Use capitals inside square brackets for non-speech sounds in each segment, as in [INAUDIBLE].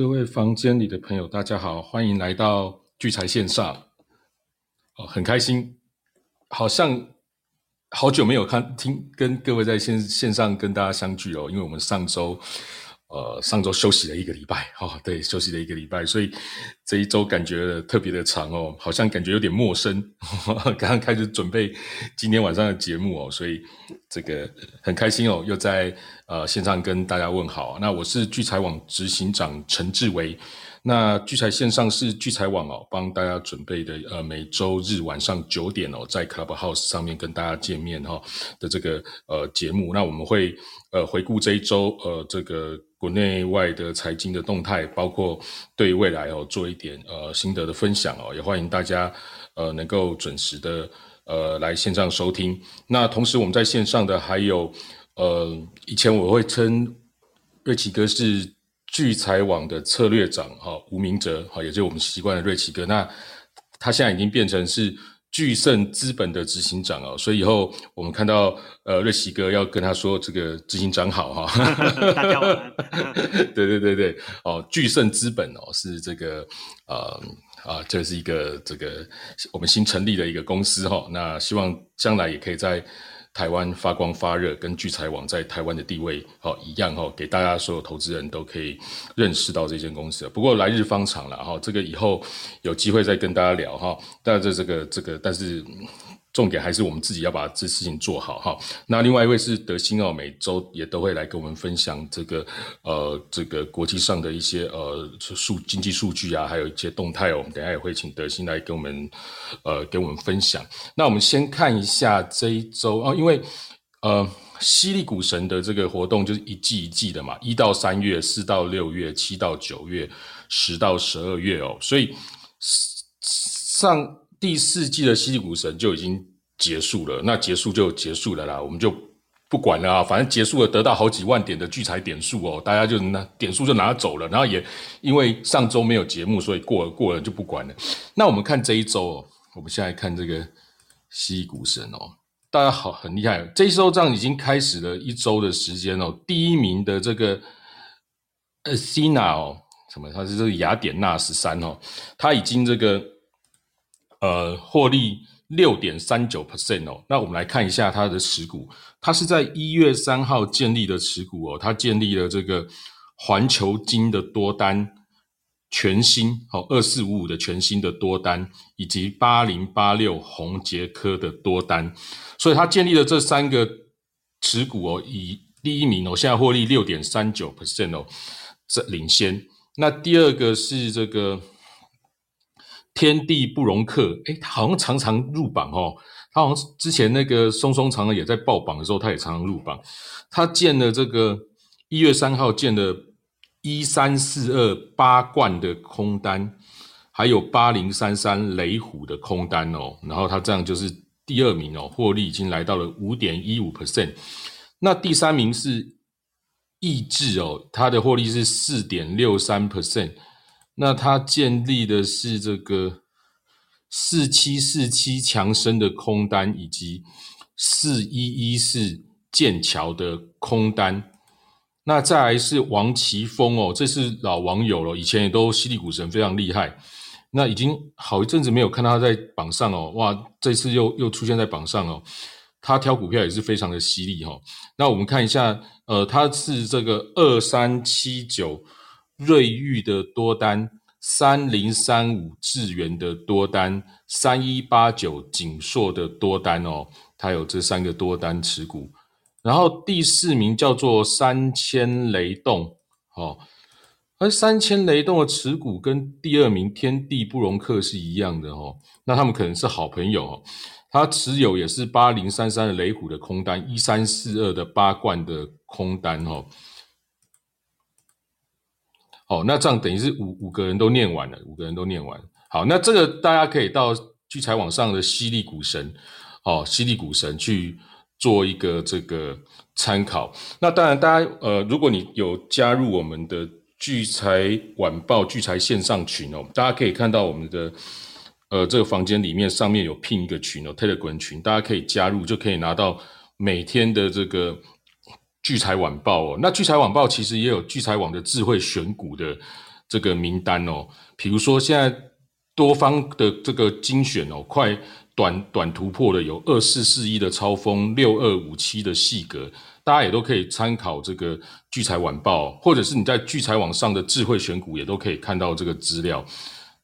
各位房间里的朋友，大家好，欢迎来到聚财线上。哦，很开心，好像好久没有看听跟各位在线线上跟大家相聚哦，因为我们上周。呃，上周休息了一个礼拜，哦，对，休息了一个礼拜，所以这一周感觉特别的长哦，好像感觉有点陌生。[LAUGHS] 刚刚开始准备今天晚上的节目哦，所以这个很开心哦，又在呃线上跟大家问好。那我是聚财网执行长陈志伟。那聚财线上是聚财网哦，帮大家准备的呃每周日晚上九点哦，在 Clubhouse 上面跟大家见面哈的这个呃节目。那我们会呃回顾这一周呃这个国内外的财经的动态，包括对未来哦做一点呃心得的分享哦，也欢迎大家呃能够准时的呃来线上收听。那同时我们在线上的还有呃以前我会称瑞奇哥是。聚财网的策略长哈吴明哲哈，也就是我们习惯的瑞奇哥。那他现在已经变成是聚盛资本的执行长哦，所以以后我们看到呃瑞奇哥要跟他说这个执行长好哈。[LAUGHS] 大家好。[LAUGHS] 对对对对哦，巨盛资本哦是这个呃啊这是一个这个我们新成立的一个公司哈。那希望将来也可以在。台湾发光发热，跟聚财网在台湾的地位好一样哈，给大家所有投资人都可以认识到这间公司。不过来日方长了哈，这个以后有机会再跟大家聊哈。但是这个这个，但是。重点还是我们自己要把这事情做好哈。那另外一位是德兴哦，每周也都会来跟我们分享这个呃这个国际上的一些呃数经济数据啊，还有一些动态哦。我们等下也会请德兴来跟我们呃跟我们分享。那我们先看一下这一周哦，因为呃犀利股神的这个活动就是一季一季的嘛，一到三月、四到六月、七到九月、十到十二月哦，所以上。第四季的犀利股神就已经结束了，那结束就结束了啦，我们就不管了啊，反正结束了，得到好几万点的聚财点数哦，大家就拿点数就拿走了，然后也因为上周没有节目，所以过了过了就不管了。那我们看这一周哦，我们现在看这个犀利股神哦，大家好很厉害，这一周这样已经开始了一周的时间哦，第一名的这个呃 c n a 哦，什么？它是这个雅典娜十三哦，它已经这个。呃，获利六点三九 percent 哦。那我们来看一下它的持股，它是在一月三号建立的持股哦。它建立了这个环球金的多单全新哦，二四五五的全新的多单，以及八零八六红杰科的多单。所以它建立了这三个持股哦，以第一名哦，现在获利六点三九 percent 哦，这领先。那第二个是这个。天地不容克，诶他好像常常入榜哦。他好像之前那个松松常常也在报榜的时候，他也常常入榜。他建了这个一月三号建的一三四二八冠的空单，还有八零三三雷虎的空单哦。然后他这样就是第二名哦，获利已经来到了五点一五 percent。那第三名是意志哦，他的获利是四点六三 percent。那他建立的是这个四七四七强生的空单，以及四一一四剑桥的空单。那再来是王奇峰哦，这是老网友了，以前也都犀利股神非常厉害。那已经好一阵子没有看他在榜上哦，哇，这次又又出现在榜上哦。他挑股票也是非常的犀利哈。那我们看一下，呃，他是这个二三七九。瑞昱的多单，三零三五智源的多单，三一八九锦硕的多单哦，它有这三个多单持股。然后第四名叫做三千雷动，哦，而三千雷动的持股跟第二名天地不容克是一样的哦，那他们可能是好朋友哦。他持有也是八零三三的雷虎的空单，一三四二的八冠的空单哦。哦，那这样等于是五五个人都念完了，五个人都念完。好，那这个大家可以到聚财网上的犀利股神，哦，犀利股神去做一个这个参考。那当然，大家呃，如果你有加入我们的聚财晚报聚财线上群哦，大家可以看到我们的呃这个房间里面上面有聘一个群哦，Telegram 群，大家可以加入，就可以拿到每天的这个。聚财晚报哦，那聚财晚报其实也有聚财网的智慧选股的这个名单哦，比如说现在多方的这个精选哦，快短短突破的有二四四一的超风，六二五七的细格，大家也都可以参考这个聚财晚报，或者是你在聚财网上的智慧选股也都可以看到这个资料。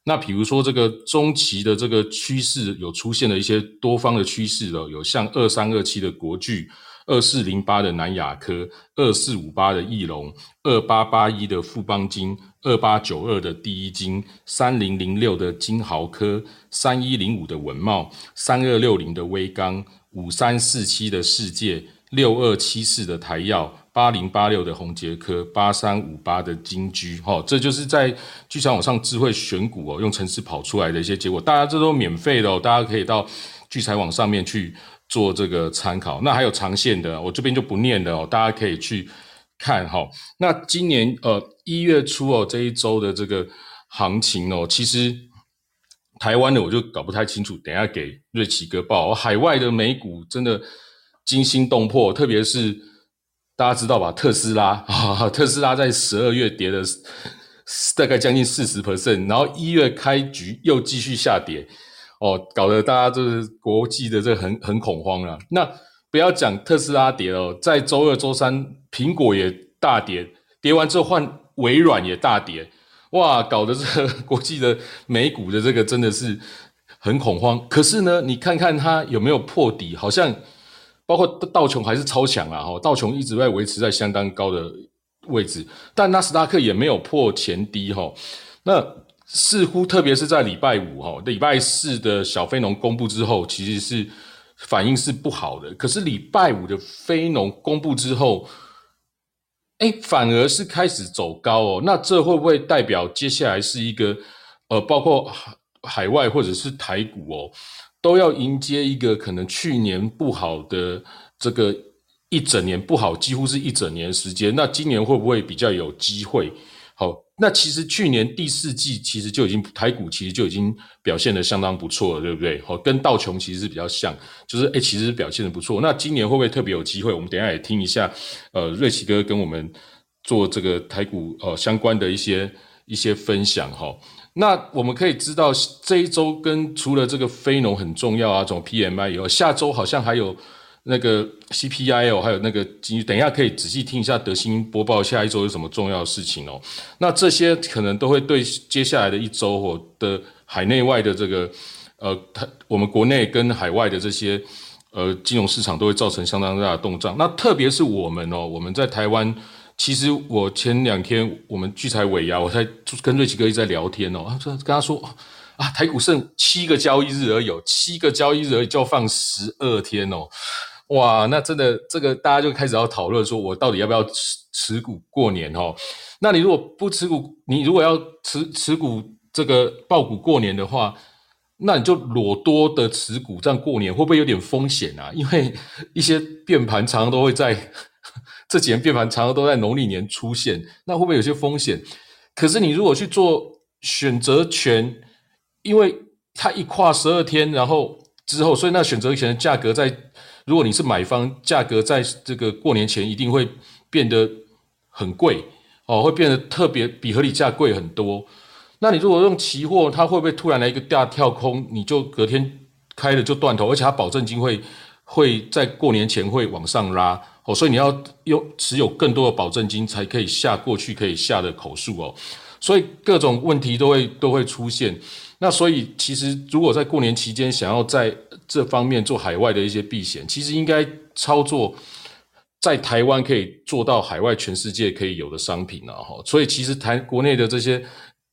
那比如说这个中期的这个趋势有出现了一些多方的趋势了，有像二三二七的国巨。二四零八的南亚科，二四五八的翼龙，二八八一的富邦金，二八九二的第一金，三零零六的金豪科，三一零五的文茂，三二六零的威刚，五三四七的世界，六二七四的台药，八零八六的宏杰科，八三五八的金居，哈，这就是在聚财网上智慧选股哦，用程式跑出来的一些结果，大家这都免费的哦，大家可以到聚财网上面去。做这个参考，那还有长线的，我这边就不念了哦，大家可以去看哈。那今年呃一月初哦这一周的这个行情哦，其实台湾的我就搞不太清楚，等下给瑞奇哥报。海外的美股真的惊心动魄，特别是大家知道吧，特斯拉啊，[LAUGHS] 特斯拉在十二月跌了大概将近四十 percent，然后一月开局又继续下跌。哦，搞得大家就是国际的这很很恐慌了。那不要讲特斯拉跌了，在周二、周三，苹果也大跌，跌完之后换微软也大跌，哇，搞得这个 [LAUGHS] 国际的美股的这个真的是很恐慌。可是呢，你看看它有没有破底，好像包括道琼还是超强啊，哈，道琼一直在维持在相当高的位置，但纳斯达克也没有破前低，哈，那。似乎特别是在礼拜五哈，礼拜四的小非农公布之后，其实是反应是不好的。可是礼拜五的非农公布之后，哎，反而是开始走高哦。那这会不会代表接下来是一个呃，包括海海外或者是台股哦，都要迎接一个可能去年不好的这个一整年不好，几乎是一整年时间。那今年会不会比较有机会？好。那其实去年第四季其实就已经台股其实就已经表现的相当不错了，对不对？好，跟道琼其实是比较像，就是诶其实表现的不错。那今年会不会特别有机会？我们等下也听一下，呃，瑞奇哥跟我们做这个台股呃相关的一些一些分享哈。那我们可以知道这一周跟除了这个非农很重要啊，这种 PMI 以后，下周好像还有。那个 CPI 哦，还有那个经，等一下可以仔细听一下德兴播报下一周有什么重要的事情哦。那这些可能都会对接下来的一周或的海内外的这个呃，它我们国内跟海外的这些呃金融市场都会造成相当大的动荡。那特别是我们哦，我们在台湾，其实我前两天我们聚财尾牙，我在跟瑞奇哥一直在聊天哦，他跟他说啊，台股剩七个交易日而已，七个交易日而已就放十二天哦。哇，那真的这个大家就开始要讨论，说我到底要不要持持股过年哦？那你如果不持股，你如果要持持股这个爆股过年的话，那你就裸多的持股，这样过年会不会有点风险啊？因为一些变盘常常都会在 [LAUGHS] 这几年变盘常常都在农历年出现，那会不会有些风险？可是你如果去做选择权，因为它一跨十二天，然后之后，所以那选择权的价格在。如果你是买方，价格在这个过年前一定会变得很贵哦，会变得特别比合理价贵很多。那你如果用期货，它会不会突然来一个大跳空，你就隔天开了就断头，而且它保证金会会在过年前会往上拉哦，所以你要用持有更多的保证金才可以下过去可以下的口数哦，所以各种问题都会都会出现。那所以其实如果在过年期间想要在这方面做海外的一些避险，其实应该操作在台湾可以做到海外全世界可以有的商品啊哈。所以其实台国内的这些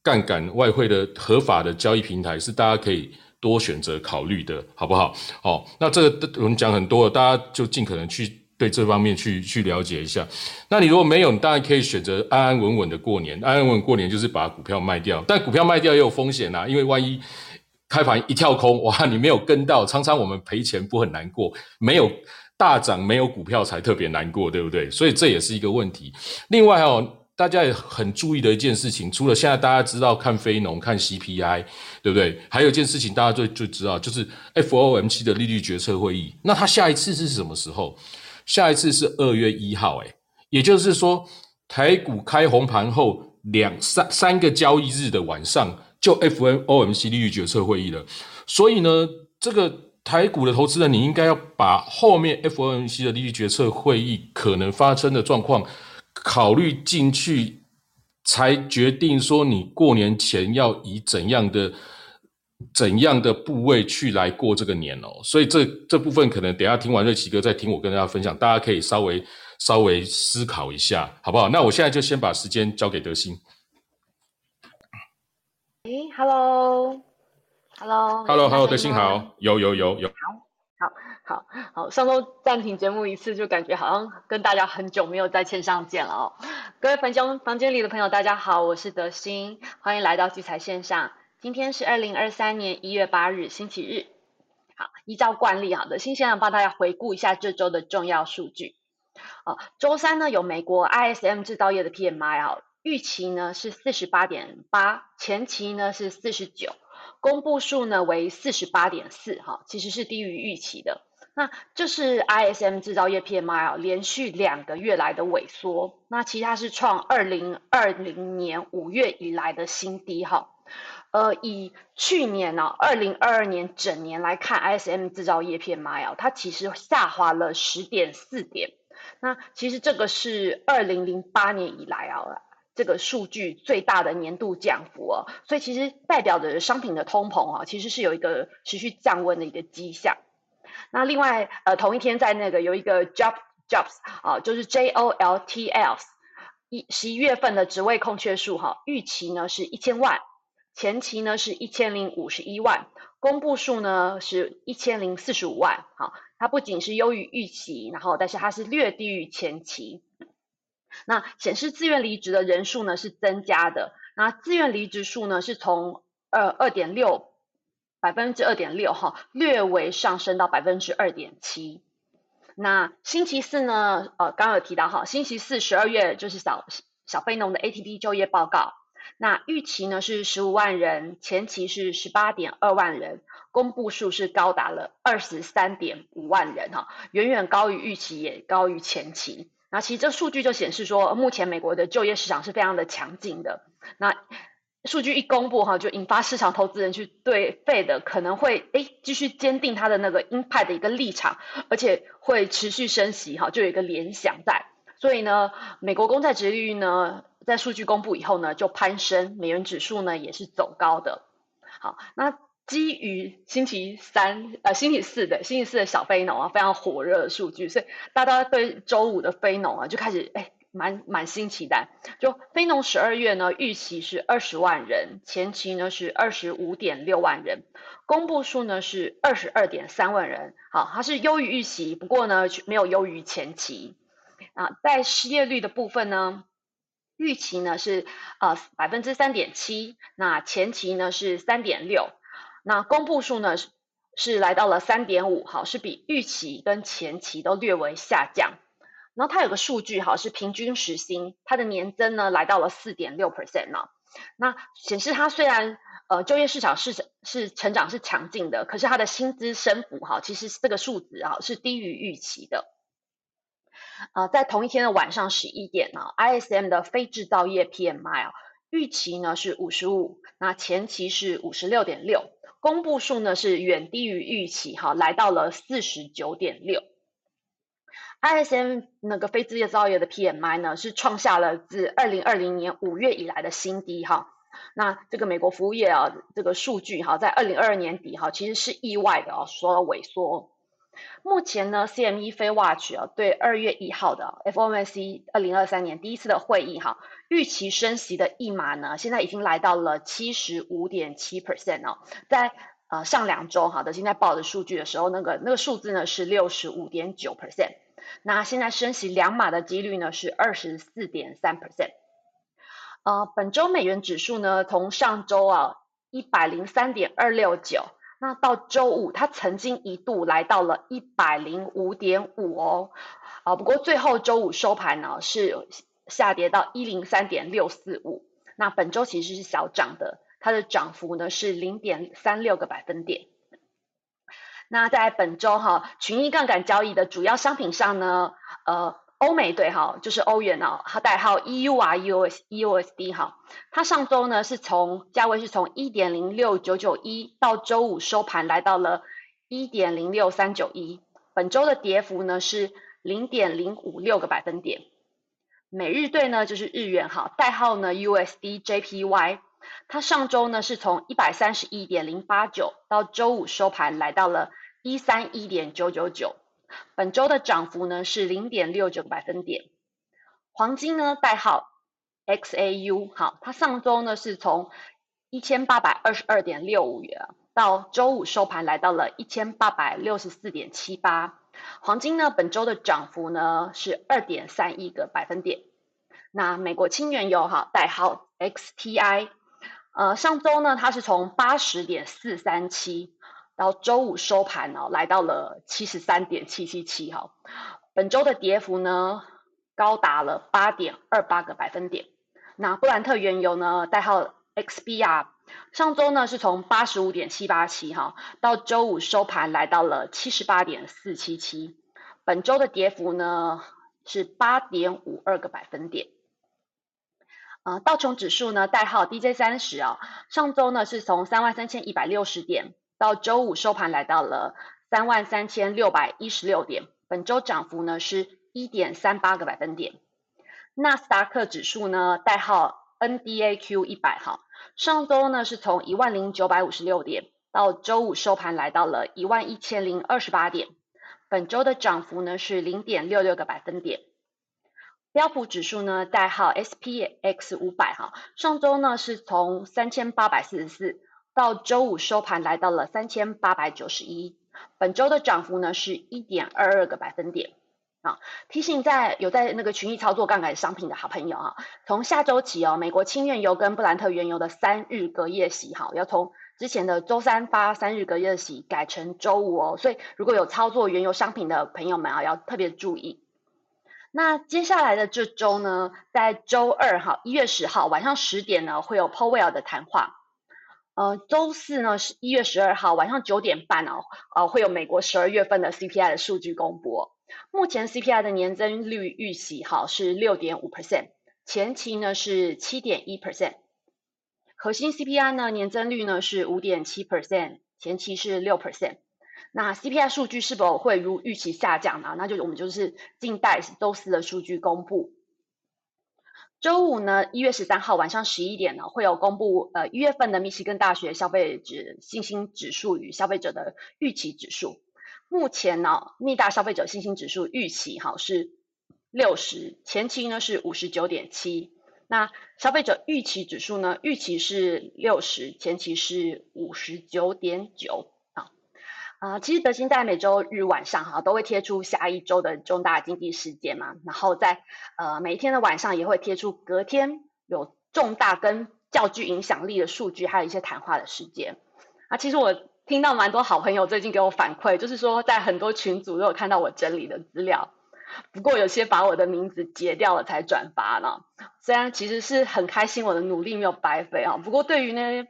杠杆外汇的合法的交易平台是大家可以多选择考虑的，好不好？哦，那这个我们讲很多了，大家就尽可能去。对这方面去去了解一下，那你如果没有，你当然可以选择安安稳稳的过年。安安稳稳过年就是把股票卖掉，但股票卖掉也有风险啊，因为万一开盘一跳空，哇，你没有跟到，常常我们赔钱不很难过，没有大涨没有股票才特别难过，对不对？所以这也是一个问题。另外哦，大家也很注意的一件事情，除了现在大家知道看非农看 CPI，对不对？还有一件事情大家最最知道就是 FOMC 的利率决策会议，那它下一次是什么时候？下一次是二月一号，哎，也就是说，台股开红盘后两三三个交易日的晚上就 FOMC 利率决策会议了，所以呢，这个台股的投资人，你应该要把后面 FOMC 的利率决策会议可能发生的状况考虑进去，才决定说你过年前要以怎样的。怎样的部位去来过这个年哦？所以这这部分可能等下听完瑞奇哥再听我跟大家分享，大家可以稍微稍微思考一下，好不好？那我现在就先把时间交给德兴。哎，Hello，Hello，Hello，Hello，德兴好，有有有有，好，好，好，好，上周暂停节目一次，就感觉好像跟大家很久没有在线上见了哦。各位房间房间里的朋友，大家好，我是德兴，欢迎来到聚财线上。今天是二零二三年一月八日，星期日。好，依照惯例，好的，新鲜人帮大家回顾一下这周的重要数据。哦，周三呢有美国 ISM 制造业的 PMI 啊，预期呢是四十八点八，前期呢是四十九，公布数呢为四十八点四，哈，其实是低于预期的。那这是 ISM 制造业 PMI 啊，连续两个月来的萎缩，那其他是创二零二零年五月以来的新低，哈。呃，以去年呢，二零二二年整年来看，ISM 制造业 PMI 啊，它其实下滑了十点四点。那其实这个是二零零八年以来啊，这个数据最大的年度降幅哦。所以其实代表着商品的通膨啊，其实是有一个持续降温的一个迹象。那另外，呃，同一天在那个有一个 Job Jobs 啊，就是 J O L T Ls 一十一月份的职位空缺数哈，预期呢是一千万。前期呢是一千零五十一万，公布数呢是一千零四十五万，好，它不仅是优于预期，然后但是它是略低于前期。那显示自愿离职的人数呢是增加的，那自愿离职数呢是从二二点六百分之二点六哈，略微上升到百分之二点七。那星期四呢，呃，刚有提到哈，星期四十二月就是小小非农的 ATP 就业报告。那预期呢是十五万人，前期是十八点二万人，公布数是高达了二十三点五万人哈，远远高于预期，也高于前期。那其实这数据就显示说，目前美国的就业市场是非常的强劲的。那数据一公布哈，就引发市场投资人去对 Fed 可能会哎继续坚定它的那个鹰派的一个立场，而且会持续升息哈，就有一个联想在。所以呢，美国公债殖利率呢？在数据公布以后呢，就攀升，美元指数呢也是走高的。好，那基于星期三呃星期四的星期四的小非农啊非常火热的数据，所以大家对周五的非农啊就开始哎满满心期待。就非农十二月呢预期是二十万人，前期呢是二十五点六万人，公布数呢是二十二点三万人。好，它是优于预期，不过呢没有优于前期。啊，在失业率的部分呢？预期呢是呃百分之三点七，那前期呢是三点六，那公布数呢是是来到了三点五，好是比预期跟前期都略微下降。然后它有个数据哈是平均时薪，它的年增呢来到了四点六 percent 呢，那显示它虽然呃就业市场是是成长是强劲的，可是它的薪资升幅哈其实这个数值啊是低于预期的。呃，在同一天的晚上十一点呢，ISM 的非制造业 PMI 啊，预期呢是五十五，那前期是五十六点六，公布数呢是远低于预期哈，来到了四十九点六。ISM 那个非制造业的 PMI 呢是创下了自二零二零年五月以来的新低哈。那这个美国服务业啊，这个数据哈，在二零二二年底哈，其实是意外的啊，说萎缩。目前呢，CME 非 Watch 啊，对二月一号的 FOMC 二零二三年第一次的会议哈，预期升息的一码呢，现在已经来到了七十五点七 percent 哦，在呃上两周哈的现在报的数据的时候，那个那个数字呢是六十五点九 percent，那现在升息两码的几率呢是二十四点三 percent，呃，本周美元指数呢，从上周啊一百零三点二六九。那到周五，它曾经一度来到了一百零五点五哦，啊，不过最后周五收盘呢是下跌到一零三点六四五。那本周其实是小涨的，它的涨幅呢是零点三六个百分点。那在本周哈，群益杠杆交易的主要商品上呢，呃。欧美对哈，就是欧元哦，它代号 E U R U S E U S D 哈，它上周呢是从价位是从一点零六九九一到周五收盘来到了一点零六三九一，本周的跌幅呢是零点零五六个百分点。美日兑呢就是日元哈，代号呢 USDJPY，它上周呢是从一百三十一点零八九到周五收盘来到了一三一点九九九。本周的涨幅呢是零点六九个百分点。黄金呢代号 XAU，好，它上周呢是从一千八百二十二点六五元到周五收盘来到了一千八百六十四点七八。黄金呢本周的涨幅呢是二点三一个百分点。那美国轻原油哈代号 XTI，呃上周呢它是从八十点四三七。然后周五收盘哦，来到了七十三点七七七哈，本周的跌幅呢高达了八点二八个百分点。那布兰特原油呢，代号 XBR，上周呢是从八十五点七八七哈，到周五收盘来到了七十八点四七七，本周的跌幅呢是八点五二个百分点。呃，道琼指数呢，代号 DJ 三十啊，上周呢是从三万三千一百六十点。到周五收盘来到了三万三千六百一十六点，本周涨幅呢是一点三八个百分点。纳斯达克指数呢，代号 NDAQ 一百哈，上周呢是从一万零九百五十六点，到周五收盘来到了一万一千零二十八点，本周的涨幅呢是零点六六个百分点。标普指数呢，代号 SPX 五百哈，上周呢是从三千八百四十四。到周五收盘来到了三千八百九十一，本周的涨幅呢是一点二二个百分点啊。提醒在有在那个群益操作杠杆商品的好朋友啊，从下周起哦，美国轻原油跟布兰特原油的三日隔夜息哈，要从之前的周三发三日隔夜息改成周五哦，所以如果有操作原油商品的朋友们啊，要特别注意。那接下来的这周呢，在周二哈一月十号晚上十点呢，会有 Powell 的谈话。呃，周四呢是一月十二号晚上九点半哦，呃，会有美国十二月份的 CPI 的数据公布。目前 CPI 的年增率预期哈是六点五 percent，前期呢是七点一 percent。核心 CPI 呢年增率呢是五点七 percent，前期是六 percent。那 CPI 数据是否会如预期下降呢？那就我们就是静待周四的数据公布。周五呢，一月十三号晚上十一点呢，会有公布呃一月份的密西根大学消费者信心指数与消费者的预期指数。目前呢，密大消费者信心指数预期哈是六十，前期呢是五十九点七。那消费者预期指数呢，预期是六十，前期是五十九点九。啊，其实德兴在每周日晚上哈都会贴出下一周的重大经济事件嘛，然后在呃每一天的晚上也会贴出隔天有重大跟较具影响力的数据，还有一些谈话的事件。啊，其实我听到蛮多好朋友最近给我反馈，就是说在很多群组都有看到我整理的资料，不过有些把我的名字截掉了才转发呢。虽然其实是很开心我的努力没有白费啊，不过对于那些。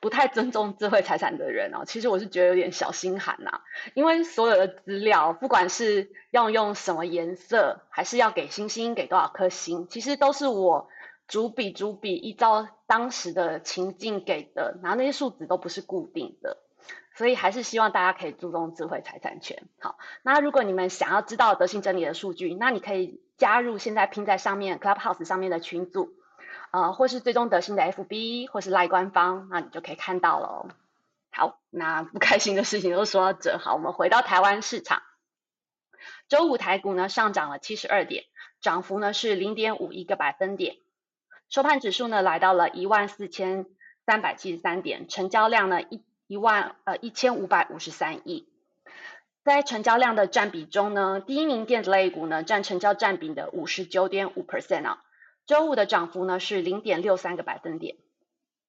不太尊重智慧财产的人哦，其实我是觉得有点小心寒呐，因为所有的资料，不管是要用什么颜色，还是要给星星，给多少颗星，其实都是我逐笔逐笔依照当时的情境给的，然后那些数值都不是固定的，所以还是希望大家可以注重智慧财产权。好，那如果你们想要知道德信真理的数据，那你可以加入现在拼在上面 Clubhouse 上面的群组。啊，或是最终德信的 FB，或是赖官方，那你就可以看到了。好，那不开心的事情都说到这，好，我们回到台湾市场。周五台股呢上涨了七十二点，涨幅呢是零点五一个百分点，收盘指数呢来到了一万四千三百七十三点，成交量呢一一万呃一千五百五十三亿。在成交量的占比中呢，第一名电子类股呢占成交占比的五十九点五 percent 啊。周五的涨幅呢是零点六三个百分点，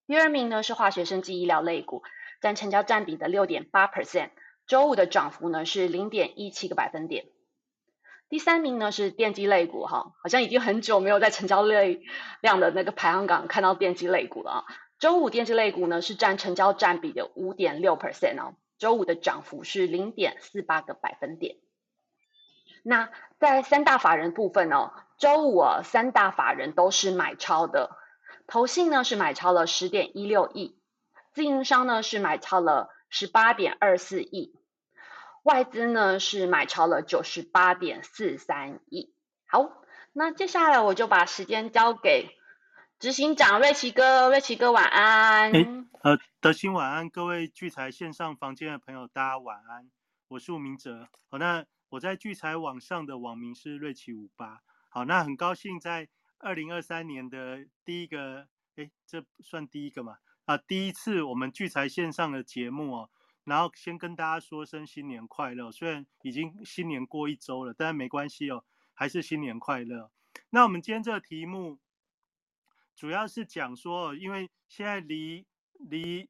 第二名呢是化学生技医疗类股，占成交占比的六点八 percent，周五的涨幅呢是零点一七个百分点。第三名呢是电机类股哈，好像已经很久没有在成交类量的那个排行榜看到电机类股了啊。周五电机类股呢是占成交占比的五点六 percent 哦，周五的涨幅是零点四八个百分点。那在三大法人部分哦，周五啊，三大法人都是买超的，投信呢是买超了十点一六亿，自营商呢是买超了十八点二四亿，外资呢是买超了九十八点四三亿。好，那接下来我就把时间交给执行长瑞奇哥，瑞奇哥晚安。呃，德兴晚安，各位聚财线上房间的朋友，大家晚安。我是吴明哲。好，那我在聚财网上的网名是瑞奇五八。好，那很高兴在二零二三年的第一个，哎，这算第一个嘛？啊，第一次我们聚财线上的节目哦。然后先跟大家说声新年快乐，虽然已经新年过一周了，但没关系哦，还是新年快乐。那我们今天这个题目主要是讲说，因为现在离离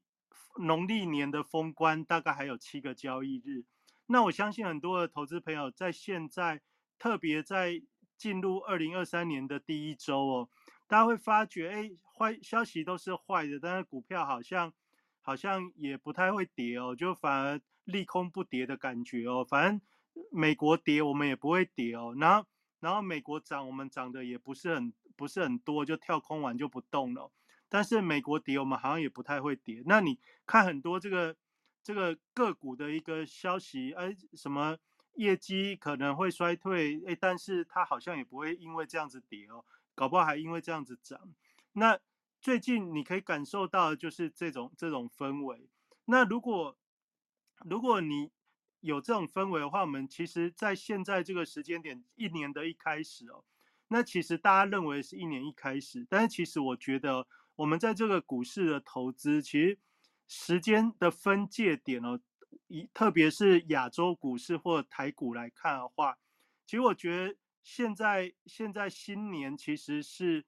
农历年的封关大概还有七个交易日，那我相信很多的投资朋友在现在，特别在进入二零二三年的第一周哦，大家会发觉，哎，坏消息都是坏的，但是股票好像好像也不太会跌哦，就反而利空不跌的感觉哦，反正美国跌我们也不会跌哦，然后然后美国涨我们涨的也不是很不是很多，就跳空完就不动了。但是美国跌，我们好像也不太会跌。那你看很多这个这个个股的一个消息，哎，什么业绩可能会衰退，哎，但是它好像也不会因为这样子跌哦，搞不好还因为这样子涨。那最近你可以感受到就是这种这种氛围。那如果如果你有这种氛围的话，我们其实在现在这个时间点，一年的一开始哦，那其实大家认为是一年一开始，但是其实我觉得。我们在这个股市的投资，其实时间的分界点哦，以特别是亚洲股市或台股来看的话，其实我觉得现在现在新年其实是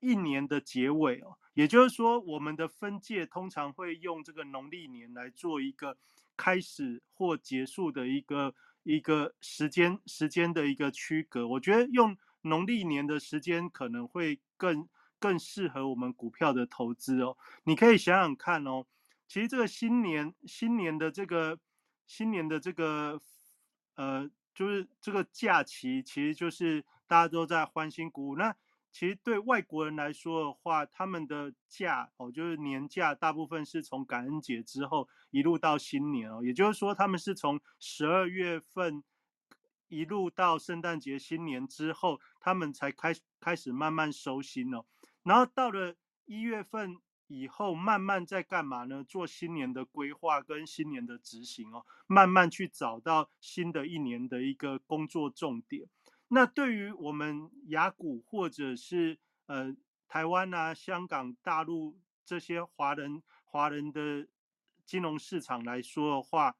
一年的结尾哦，也就是说，我们的分界通常会用这个农历年来做一个开始或结束的一个一个时间时间的一个区隔。我觉得用农历年的时间可能会更。更适合我们股票的投资哦。你可以想想看哦，其实这个新年新年的这个新年的这个呃，就是这个假期，其实就是大家都在欢欣鼓舞。那其实对外国人来说的话，他们的假哦，就是年假，大部分是从感恩节之后一路到新年哦。也就是说，他们是从十二月份一路到圣诞节、新年之后，他们才开开始慢慢收心哦。然后到了一月份以后，慢慢在干嘛呢？做新年的规划跟新年的执行哦，慢慢去找到新的一年的一个工作重点。那对于我们雅股或者是呃台湾啊、香港、大陆这些华人华人的金融市场来说的话，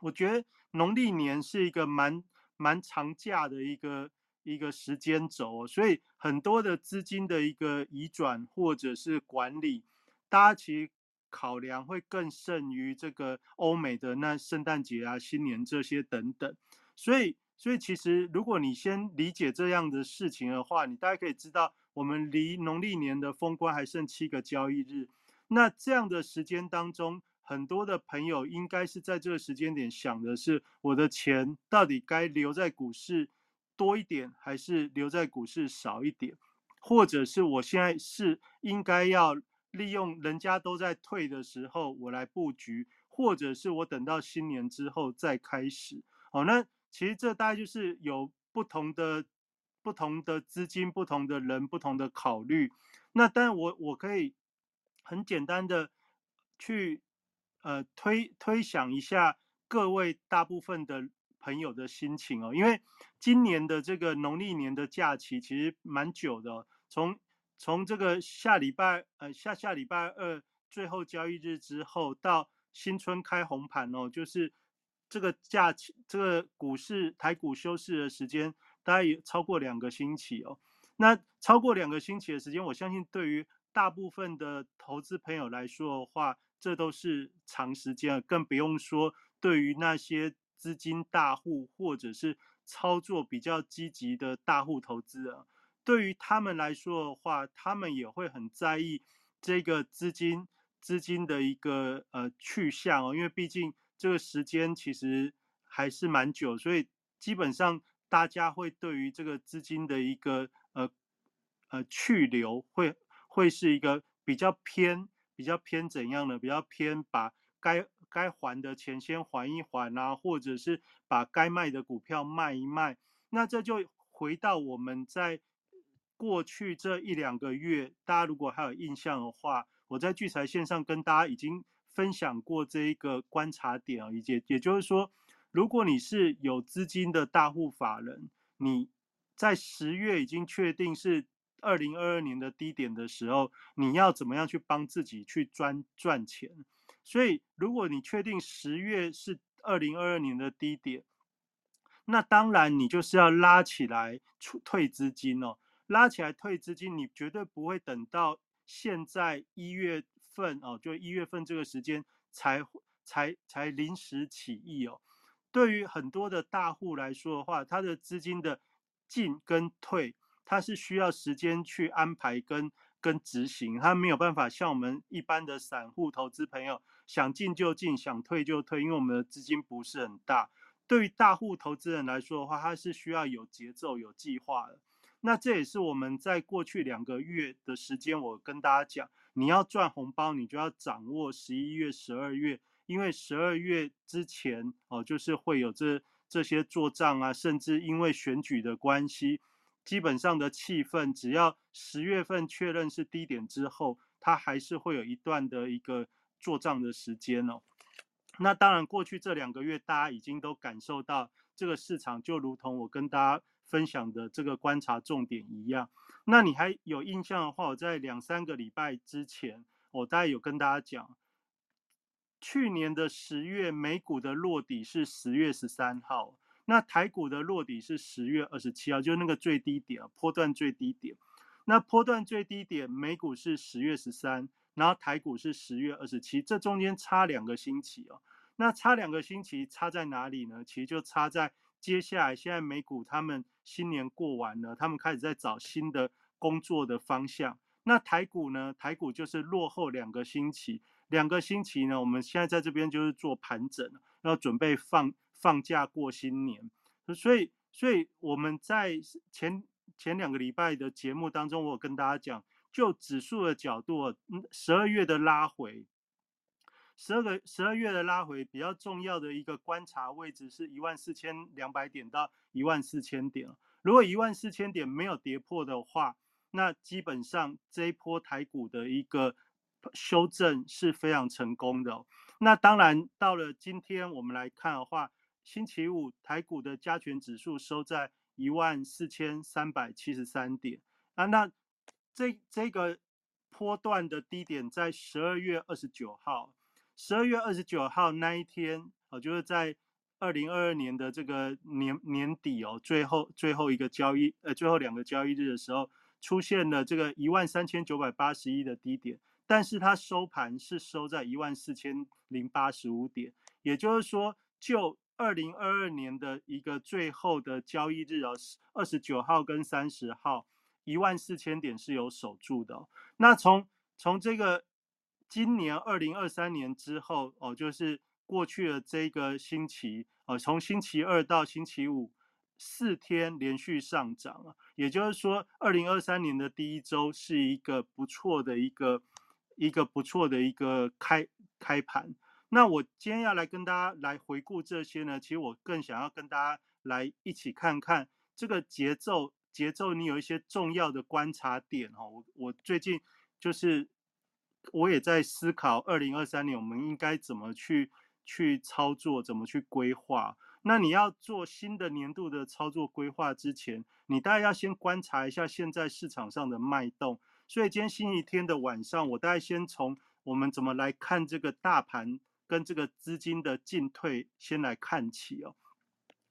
我觉得农历年是一个蛮蛮长假的一个。一个时间轴，所以很多的资金的一个移转或者是管理，大家其实考量会更胜于这个欧美的那圣诞节啊、新年这些等等。所以，所以其实如果你先理解这样的事情的话，你大家可以知道，我们离农历年的封关还剩七个交易日。那这样的时间当中，很多的朋友应该是在这个时间点想的是，我的钱到底该留在股市。多一点还是留在股市少一点，或者是我现在是应该要利用人家都在退的时候我来布局，或者是我等到新年之后再开始。好，那其实这大概就是有不同的不同的资金、不同的人、不同的考虑。那当然，我我可以很简单的去呃推推想一下各位大部分的。朋友的心情哦，因为今年的这个农历年的假期其实蛮久的，从从这个下礼拜呃下下礼拜二最后交易日之后到新春开红盘哦，就是这个假期这个股市台股休市的时间大概有超过两个星期哦。那超过两个星期的时间，我相信对于大部分的投资朋友来说的话，这都是长时间，更不用说对于那些。资金大户或者是操作比较积极的大户投资人，对于他们来说的话，他们也会很在意这个资金资金的一个呃去向哦，因为毕竟这个时间其实还是蛮久，所以基本上大家会对于这个资金的一个呃呃去留会会是一个比较偏比较偏怎样的？比较偏把该该还的钱先还一还啊，或者是把该卖的股票卖一卖。那这就回到我们在过去这一两个月，大家如果还有印象的话，我在聚财线上跟大家已经分享过这一个观察点啊，也也就是说，如果你是有资金的大户法人，你在十月已经确定是二零二二年的低点的时候，你要怎么样去帮自己去赚赚钱？所以，如果你确定十月是二零二二年的低点，那当然你就是要拉起来出退资金哦，拉起来退资金，你绝对不会等到现在一月份哦，就一月份这个时间才才才临时起意哦。对于很多的大户来说的话，他的资金的进跟退，他是需要时间去安排跟跟执行，他没有办法像我们一般的散户投资朋友想进就进，想退就退，因为我们的资金不是很大。对于大户投资人来说的话，他是需要有节奏、有计划的。那这也是我们在过去两个月的时间，我跟大家讲，你要赚红包，你就要掌握十一月、十二月，因为十二月之前哦，就是会有这这些做账啊，甚至因为选举的关系，基本上的气氛，只要十月份确认是低点之后，它还是会有一段的一个做账的时间哦。那当然，过去这两个月，大家已经都感受到这个市场就如同我跟大家分享的这个观察重点一样。那你还有印象的话，我在两三个礼拜之前，我大概有跟大家讲，去年的十月美股的落底是十月十三号，那台股的落底是十月二十七号，就是那个最低点啊，波段最低点。那波段最低点，美股是十月十三。然后台股是十月二十七，这中间差两个星期哦。那差两个星期差在哪里呢？其实就差在接下来，现在美股他们新年过完了，他们开始在找新的工作的方向。那台股呢？台股就是落后两个星期，两个星期呢，我们现在在这边就是做盘整，要准备放放假过新年。所以，所以我们在前前两个礼拜的节目当中，我有跟大家讲。就指数的角度，嗯，十二月的拉回，十二个十二月的拉回比较重要的一个观察位置是一万四千两百点到一万四千点。如果一万四千点没有跌破的话，那基本上这一波台股的一个修正是非常成功的。那当然到了今天我们来看的话，星期五台股的加权指数收在一万四千三百七十三点啊，那。这这个波段的低点在十二月二十九号，十二月二十九号那一天，哦，就是在二零二二年的这个年年底哦，最后最后一个交易，呃，最后两个交易日的时候，出现了这个一万三千九百八十一的低点，但是它收盘是收在一万四千零八十五点，也就是说，就二零二二年的一个最后的交易日哦，二十九号跟三十号。一万四千点是有守住的。那从从这个今年二零二三年之后哦，就是过去的这个星期哦，从星期二到星期五四天连续上涨啊，也就是说，二零二三年的第一周是一个不错的一个一个不错的一个开开盘。那我今天要来跟大家来回顾这些呢，其实我更想要跟大家来一起看看这个节奏。节奏，你有一些重要的观察点哈。我我最近就是我也在思考，二零二三年我们应该怎么去去操作，怎么去规划。那你要做新的年度的操作规划之前，你大概要先观察一下现在市场上的脉动。所以今天星期天的晚上，我大概先从我们怎么来看这个大盘跟这个资金的进退先来看起哦。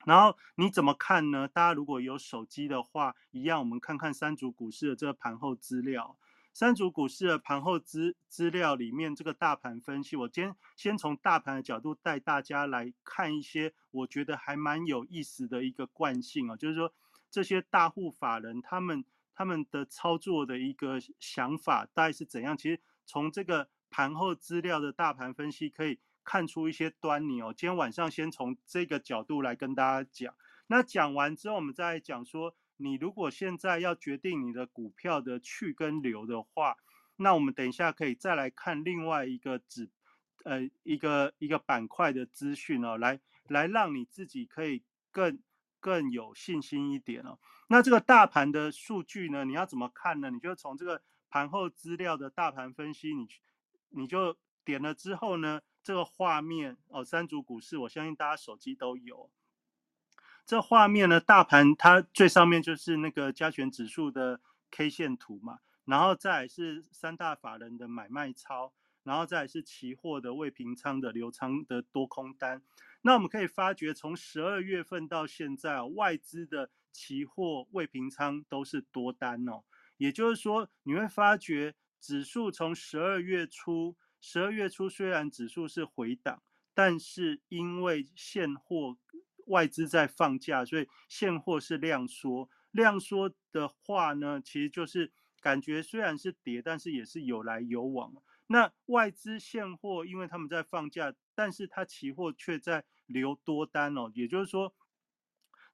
然后你怎么看呢？大家如果有手机的话，一样我们看看三组股市的这个盘后资料。三组股市的盘后资资料里面，这个大盘分析，我今天先从大盘的角度带大家来看一些我觉得还蛮有意思的一个惯性啊，就是说这些大户法人他们他们的操作的一个想法大概是怎样？其实从这个盘后资料的大盘分析可以。看出一些端倪哦。今天晚上先从这个角度来跟大家讲。那讲完之后，我们再讲说，你如果现在要决定你的股票的去跟留的话，那我们等一下可以再来看另外一个指，呃，一个一个板块的资讯哦，来来让你自己可以更更有信心一点哦。那这个大盘的数据呢，你要怎么看呢？你就从这个盘后资料的大盘分析，你你就点了之后呢，这个画面哦，三组股市，我相信大家手机都有。这画面呢，大盘它最上面就是那个加权指数的 K 线图嘛，然后再是三大法人的买卖超，然后再是期货的未平仓的流仓的多空单。那我们可以发觉，从十二月份到现在，外资的期货未平仓都是多单哦。也就是说，你会发觉指数从十二月初，十二月初虽然指数是回档，但是因为现货。外资在放假，所以现货是量缩。量缩的话呢，其实就是感觉虽然是跌，但是也是有来有往。那外资现货，因为他们在放假，但是它期货却在留多单哦。也就是说，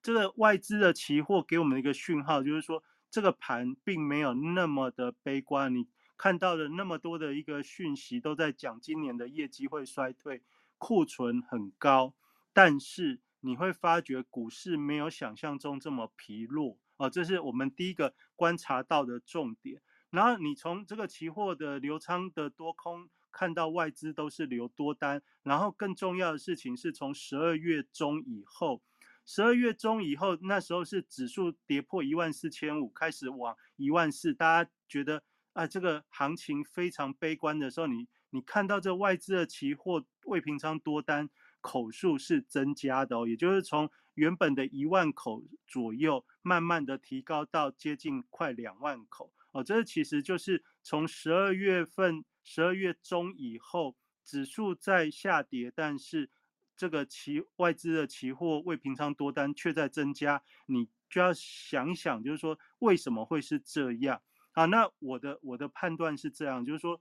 这个外资的期货给我们一个讯号，就是说这个盘并没有那么的悲观。你看到的那么多的一个讯息，都在讲今年的业绩会衰退，库存很高，但是。你会发觉股市没有想象中这么疲弱哦，这是我们第一个观察到的重点。然后你从这个期货的流仓的多空看到外资都是留多单，然后更重要的事情是从十二月中以后，十二月中以后那时候是指数跌破一万四千五，开始往一万四，大家觉得啊这个行情非常悲观的时候，你你看到这外资的期货未平仓多单。口数是增加的哦，也就是从原本的一万口左右，慢慢的提高到接近快两万口哦。这其实就是从十二月份、十二月中以后，指数在下跌，但是这个期外资的期货未平仓多单却在增加，你就要想想，就是说为什么会是这样啊？那我的我的判断是这样，就是说，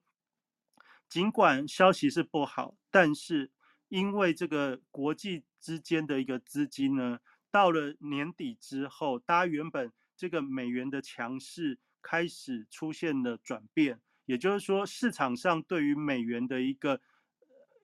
尽管消息是不好，但是。因为这个国际之间的一个资金呢，到了年底之后，大家原本这个美元的强势开始出现了转变，也就是说市场上对于美元的一个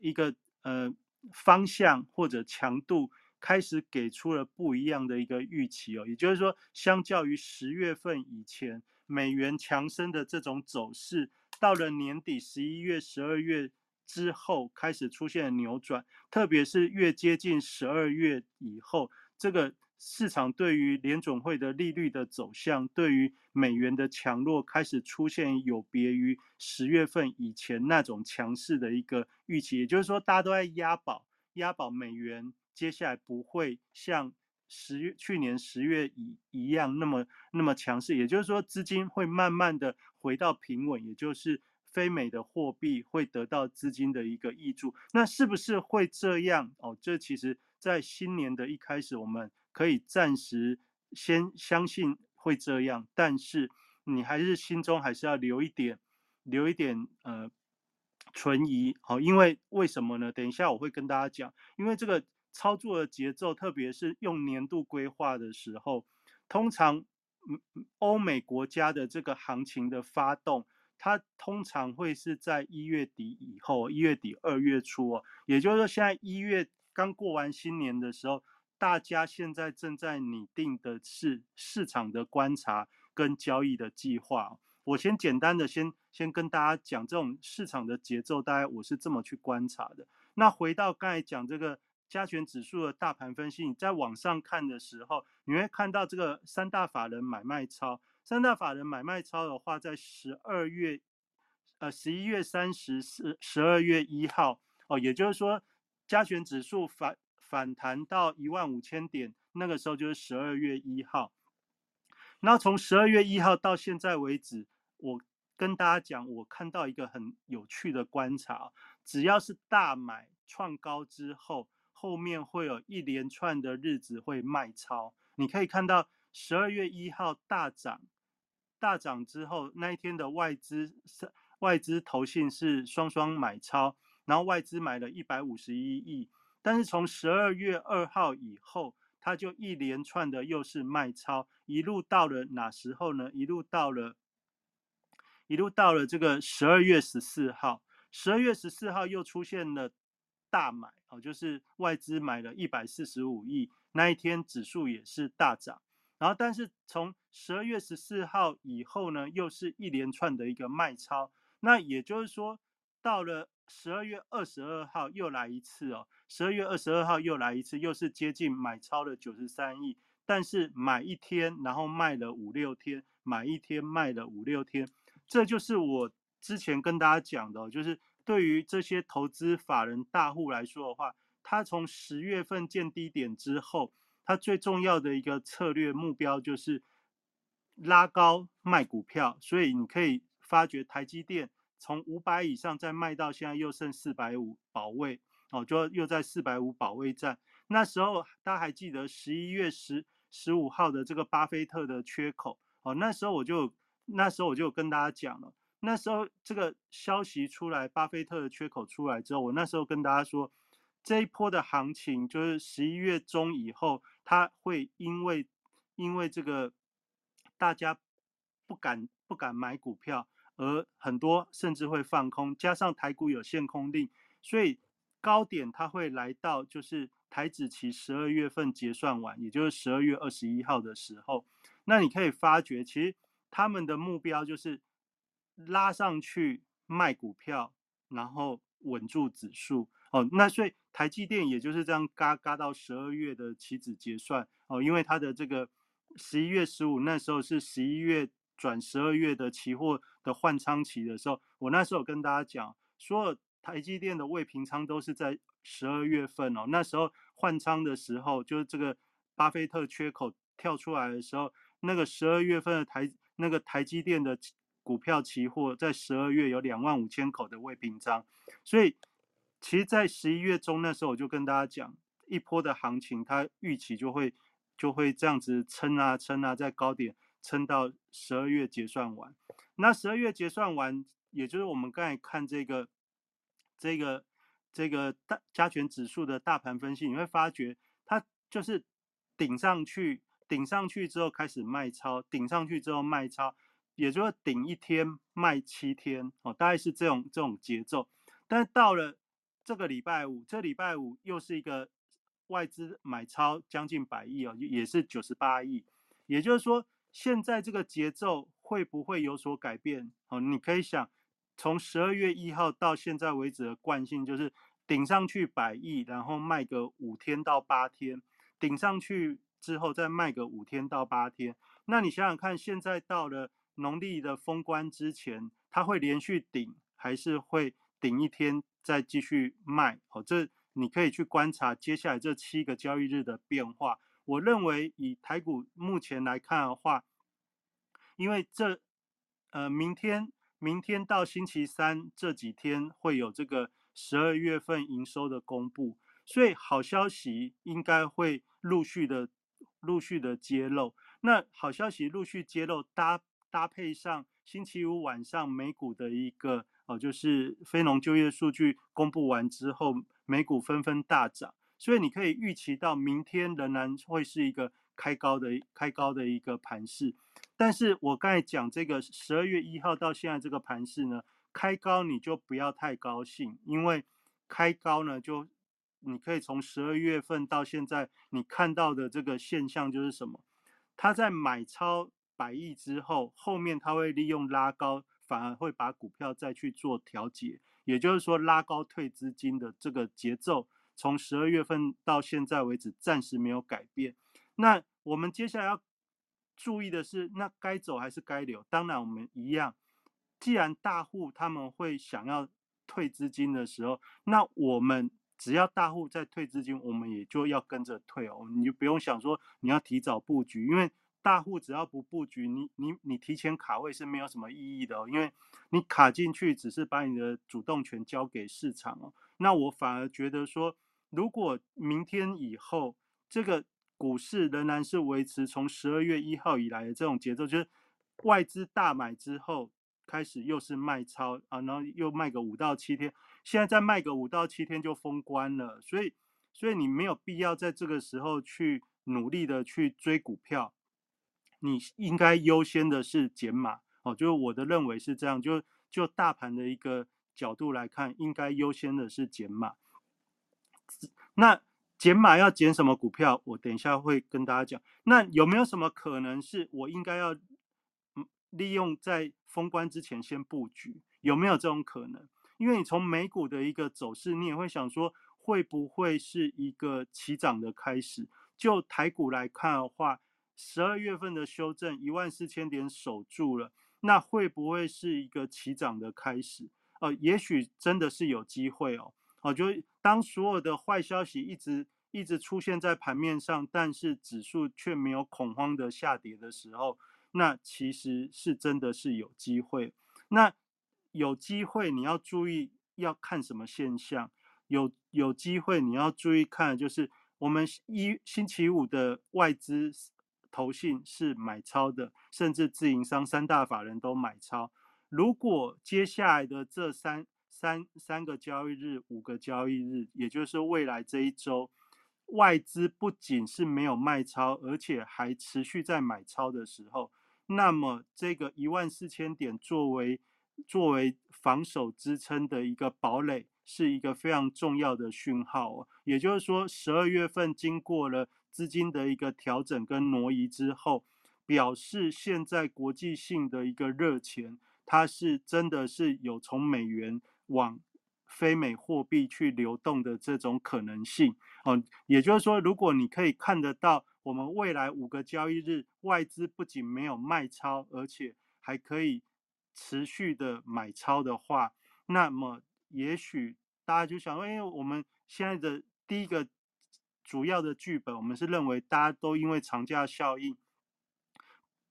一个呃方向或者强度开始给出了不一样的一个预期哦，也就是说，相较于十月份以前美元强升的这种走势，到了年底十一月、十二月。之后开始出现扭转，特别是越接近十二月以后，这个市场对于联总会的利率的走向，对于美元的强弱开始出现有别于十月份以前那种强势的一个预期。也就是说，大家都在押宝，押宝美元接下来不会像十去年十月一一样那么那么强势。也就是说，资金会慢慢的回到平稳，也就是。非美的货币会得到资金的一个益助，那是不是会这样？哦，这其实在新年的一开始，我们可以暂时先相信会这样，但是你还是心中还是要留一点，留一点呃存疑。好，因为为什么呢？等一下我会跟大家讲，因为这个操作的节奏，特别是用年度规划的时候，通常欧美国家的这个行情的发动。它通常会是在一月底以后，一月底二月初哦，也就是说现在一月刚过完新年的时候，大家现在正在拟定的是市场的观察跟交易的计划。我先简单的先先跟大家讲这种市场的节奏，大概我是这么去观察的。那回到刚才讲这个加权指数的大盘分析，你在网上看的时候，你会看到这个三大法人买卖超。三大法人买卖超的话，在十二月，呃，十一月三十、十十二月一号，哦，也就是说，加权指数反反弹到一万五千点，那个时候就是十二月一号。那从十二月一号到现在为止，我跟大家讲，我看到一个很有趣的观察，只要是大买创高之后，后面会有一连串的日子会卖超。你可以看到十二月一号大涨。大涨之后，那一天的外资是外资投信是双双买超，然后外资买了一百五十一亿。但是从十二月二号以后，它就一连串的又是卖超，一路到了哪时候呢？一路到了，一路到了这个十二月十四号，十二月十四号又出现了大买哦，就是外资买了一百四十五亿，那一天指数也是大涨。然后，但是从十二月十四号以后呢，又是一连串的一个卖超。那也就是说，到了十二月二十二号又来一次哦，十二月二十二号又来一次，又是接近买超了九十三亿。但是买一天，然后卖了五六天，买一天卖了五六天，这就是我之前跟大家讲的，就是对于这些投资法人大户来说的话，他从十月份见低点之后。它最重要的一个策略目标就是拉高卖股票，所以你可以发觉台积电从五百以上再卖到现在又剩四百五保卫哦，就又在四百五保卫战。那时候大家还记得十一月十十五号的这个巴菲特的缺口哦，那时候我就那时候我就跟大家讲了，那时候这个消息出来，巴菲特的缺口出来之后，我那时候跟大家说。这一波的行情就是十一月中以后，它会因为因为这个大家不敢不敢买股票，而很多甚至会放空，加上台股有限空令，所以高点它会来到就是台指期十二月份结算完，也就是十二月二十一号的时候，那你可以发觉，其实他们的目标就是拉上去卖股票，然后稳住指数。哦，那所以台积电也就是这样嘎嘎到十二月的期指结算哦，因为它的这个十一月十五那时候是十一月转十二月的期货的换仓期的时候，我那时候跟大家讲，所有台积电的未平仓都是在十二月份哦，那时候换仓的时候，就是这个巴菲特缺口跳出来的时候，那个十二月份的台那个台积电的股票期货在十二月有两万五千口的未平仓，所以。其实，在十一月中那时候，我就跟大家讲，一波的行情，它预期就会就会这样子撑啊撑啊，在高点撑到十二月结算完。那十二月结算完，也就是我们刚才看这个这个这个大加权指数的大盘分析，你会发觉它就是顶上去，顶上去之后开始卖超，顶上去之后卖超，也就是顶一天卖七天哦，大概是这种这种节奏。但是到了这个礼拜五，这礼拜五又是一个外资买超将近百亿哦，也是九十八亿。也就是说，现在这个节奏会不会有所改变？哦，你可以想，从十二月一号到现在为止的惯性就是顶上去百亿，然后卖个五天到八天，顶上去之后再卖个五天到八天。那你想想看，现在到了农历的封关之前，它会连续顶，还是会顶一天？再继续卖，好，这你可以去观察接下来这七个交易日的变化。我认为以台股目前来看的话，因为这呃明天明天到星期三这几天会有这个十二月份营收的公布，所以好消息应该会陆续的陆续的揭露。那好消息陆续揭露搭搭配上星期五晚上美股的一个。哦，就是非农就业数据公布完之后，美股纷纷大涨，所以你可以预期到明天仍然会是一个开高的开高的一个盘势。但是我刚才讲这个十二月一号到现在这个盘势呢，开高你就不要太高兴，因为开高呢，就你可以从十二月份到现在你看到的这个现象就是什么？它在买超百亿之后，后面它会利用拉高。反而会把股票再去做调节，也就是说拉高退资金的这个节奏，从十二月份到现在为止暂时没有改变。那我们接下来要注意的是，那该走还是该留？当然我们一样，既然大户他们会想要退资金的时候，那我们只要大户在退资金，我们也就要跟着退哦。你就不用想说你要提早布局，因为。大户只要不布局，你你你提前卡位是没有什么意义的哦，因为你卡进去只是把你的主动权交给市场哦。那我反而觉得说，如果明天以后这个股市仍然是维持从十二月一号以来的这种节奏，就是外资大买之后开始又是卖超啊，然后又卖个五到七天，现在再卖个五到七天就封关了，所以所以你没有必要在这个时候去努力的去追股票，你应该优先的是减码哦。就是我的认为是这样，就就大盘的一个角度来看，应该优先的是减码。那减码要减什么股票？我等一下会跟大家讲。那有没有什么可能是我应该要利用在封关之前先布局？有没有这种可能？因为你从美股的一个走势，你也会想说，会不会是一个起涨的开始？就台股来看的话，十二月份的修正一万四千点守住了，那会不会是一个起涨的开始？呃，也许真的是有机会哦。哦，就当所有的坏消息一直一直出现在盘面上，但是指数却没有恐慌的下跌的时候，那其实是真的是有机会。那有机会你要注意要看什么现象？有有机会你要注意看，就是我们一星期五的外资投信是买超的，甚至自营商三大法人都买超。如果接下来的这三三三个交易日、五个交易日，也就是未来这一周，外资不仅是没有卖超，而且还持续在买超的时候，那么这个一万四千点作为作为防守支撑的一个堡垒，是一个非常重要的讯号哦。也就是说，十二月份经过了资金的一个调整跟挪移之后，表示现在国际性的一个热钱，它是真的是有从美元。往非美货币去流动的这种可能性，哦，也就是说，如果你可以看得到，我们未来五个交易日外资不仅没有卖超，而且还可以持续的买超的话，那么也许大家就想，哎，我们现在的第一个主要的剧本，我们是认为大家都因为长假效应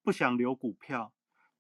不想留股票，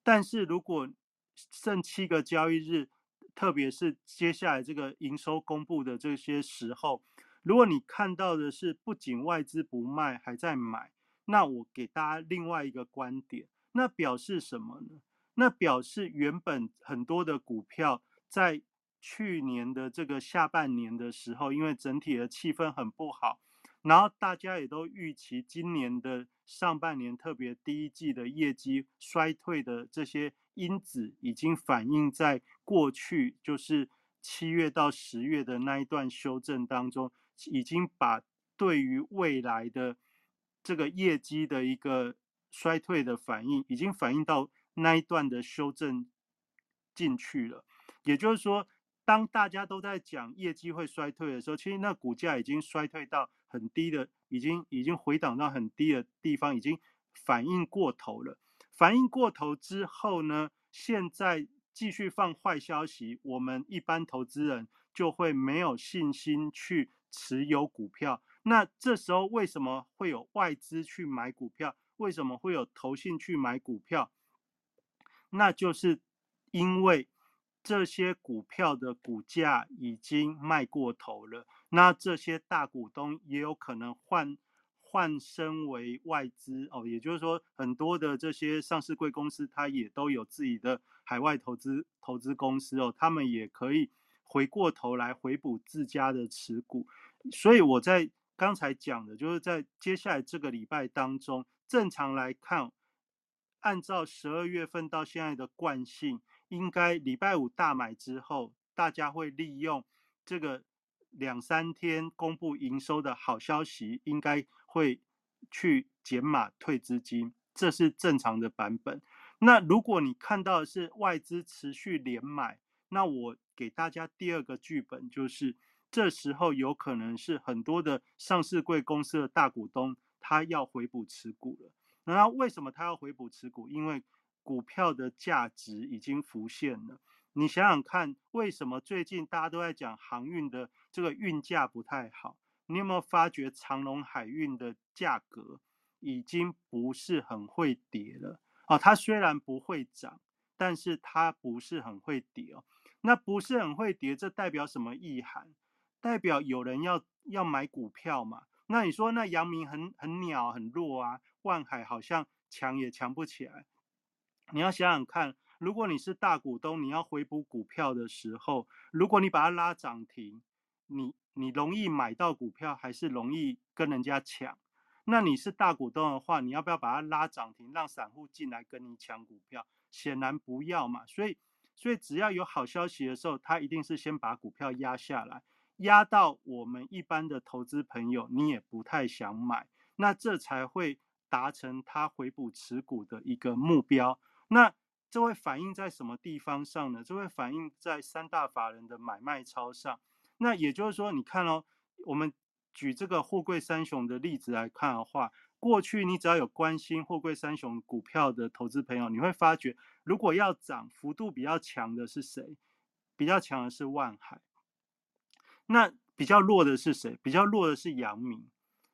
但是如果剩七个交易日，特别是接下来这个营收公布的这些时候，如果你看到的是不仅外资不卖，还在买，那我给大家另外一个观点，那表示什么呢？那表示原本很多的股票在去年的这个下半年的时候，因为整体的气氛很不好，然后大家也都预期今年的上半年，特别第一季的业绩衰退的这些。因子已经反映在过去，就是七月到十月的那一段修正当中，已经把对于未来的这个业绩的一个衰退的反应，已经反映到那一段的修正进去了。也就是说，当大家都在讲业绩会衰退的时候，其实那股价已经衰退到很低的，已经已经回档到很低的地方，已经反应过头了。反应过头之后呢，现在继续放坏消息，我们一般投资人就会没有信心去持有股票。那这时候为什么会有外资去买股票？为什么会有投信去买股票？那就是因为这些股票的股价已经卖过头了，那这些大股东也有可能换。换身为外资哦，也就是说，很多的这些上市贵公司，它也都有自己的海外投资投资公司哦，他们也可以回过头来回补自家的持股。所以我在刚才讲的，就是在接下来这个礼拜当中，正常来看，按照十二月份到现在的惯性，应该礼拜五大买之后，大家会利用这个。两三天公布营收的好消息，应该会去减码退资金，这是正常的版本。那如果你看到的是外资持续连买，那我给大家第二个剧本，就是这时候有可能是很多的上市贵公司的大股东他要回补持股了。那为什么他要回补持股？因为股票的价值已经浮现了。你想想看，为什么最近大家都在讲航运的这个运价不太好？你有没有发觉长隆海运的价格已经不是很会跌了？哦，它虽然不会涨，但是它不是很会跌哦。那不是很会跌，这代表什么意涵？代表有人要要买股票嘛？那你说那阳明很很鸟很弱啊，万海好像强也强不起来。你要想想看。如果你是大股东，你要回补股票的时候，如果你把它拉涨停，你你容易买到股票，还是容易跟人家抢？那你是大股东的话，你要不要把它拉涨停，让散户进来跟你抢股票？显然不要嘛。所以，所以只要有好消息的时候，他一定是先把股票压下来，压到我们一般的投资朋友你也不太想买，那这才会达成他回补持股的一个目标。那这会反映在什么地方上呢？这会反映在三大法人的买卖超上。那也就是说，你看哦，我们举这个货柜三雄的例子来看的话，过去你只要有关心货柜三雄股票的投资朋友，你会发觉，如果要涨幅度比较强的是谁？比较强的是万海。那比较弱的是谁？比较弱的是阳明。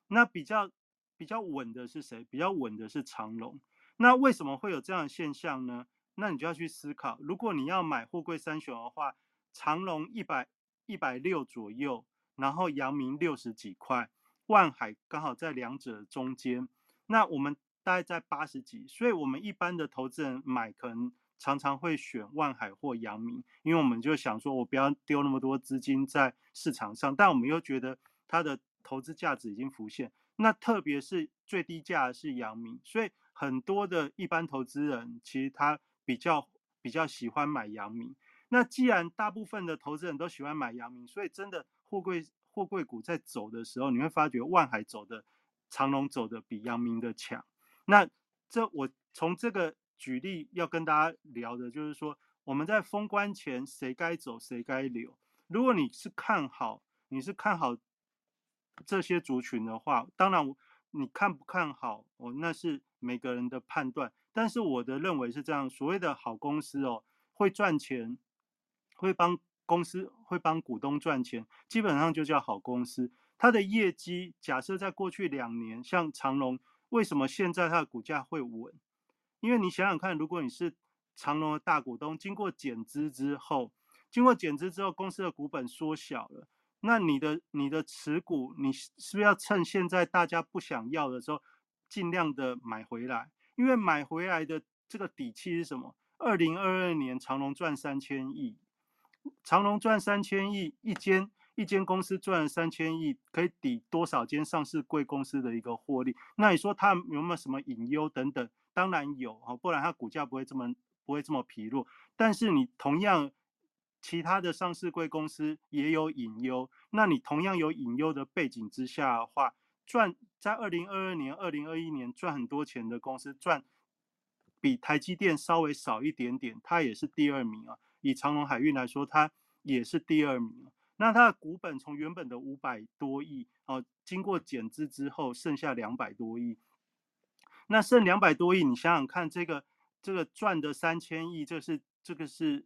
那比较比较稳的是谁？比较稳的是长隆。那为什么会有这样的现象呢？那你就要去思考，如果你要买货柜三雄的话，长隆一百一百六左右，然后阳明六十几块，万海刚好在两者中间，那我们大概在八十几，所以我们一般的投资人买可能常常会选万海或阳明，因为我们就想说我不要丢那么多资金在市场上，但我们又觉得它的投资价值已经浮现，那特别是最低价是阳明，所以很多的一般投资人其实他。比较比较喜欢买阳明，那既然大部分的投资人都喜欢买阳明，所以真的货柜货柜股在走的时候，你会发觉万海走的长龙走的比阳明的强。那这我从这个举例要跟大家聊的就是说，我们在封关前谁该走谁该留。如果你是看好你是看好这些族群的话，当然你看不看好哦，那是每个人的判断。但是我的认为是这样，所谓的好公司哦，会赚钱，会帮公司会帮股东赚钱，基本上就叫好公司。它的业绩假设在过去两年，像长隆，为什么现在它的股价会稳？因为你想想看，如果你是长隆的大股东，经过减资之后，经过减资之后，公司的股本缩小了，那你的你的持股，你是不是要趁现在大家不想要的时候，尽量的买回来？因为买回来的这个底气是什么？二零二二年长隆赚三千亿，长隆赚三千亿，一间一间公司赚了三千亿，可以抵多少间上市贵公司的一个获利？那你说它有没有什么隐忧等等？当然有哦，不然它股价不会这么不会这么疲弱。但是你同样其他的上市贵公司也有隐忧，那你同样有隐忧的背景之下的话。赚在二零二二年、二零二一年赚很多钱的公司，赚比台积电稍微少一点点，它也是第二名啊。以长隆海运来说，它也是第二名。那它的股本从原本的五百多亿哦，经过减资之后剩下两百多亿。那剩两百多亿，你想想看，这个这个赚的三千亿，这是这个是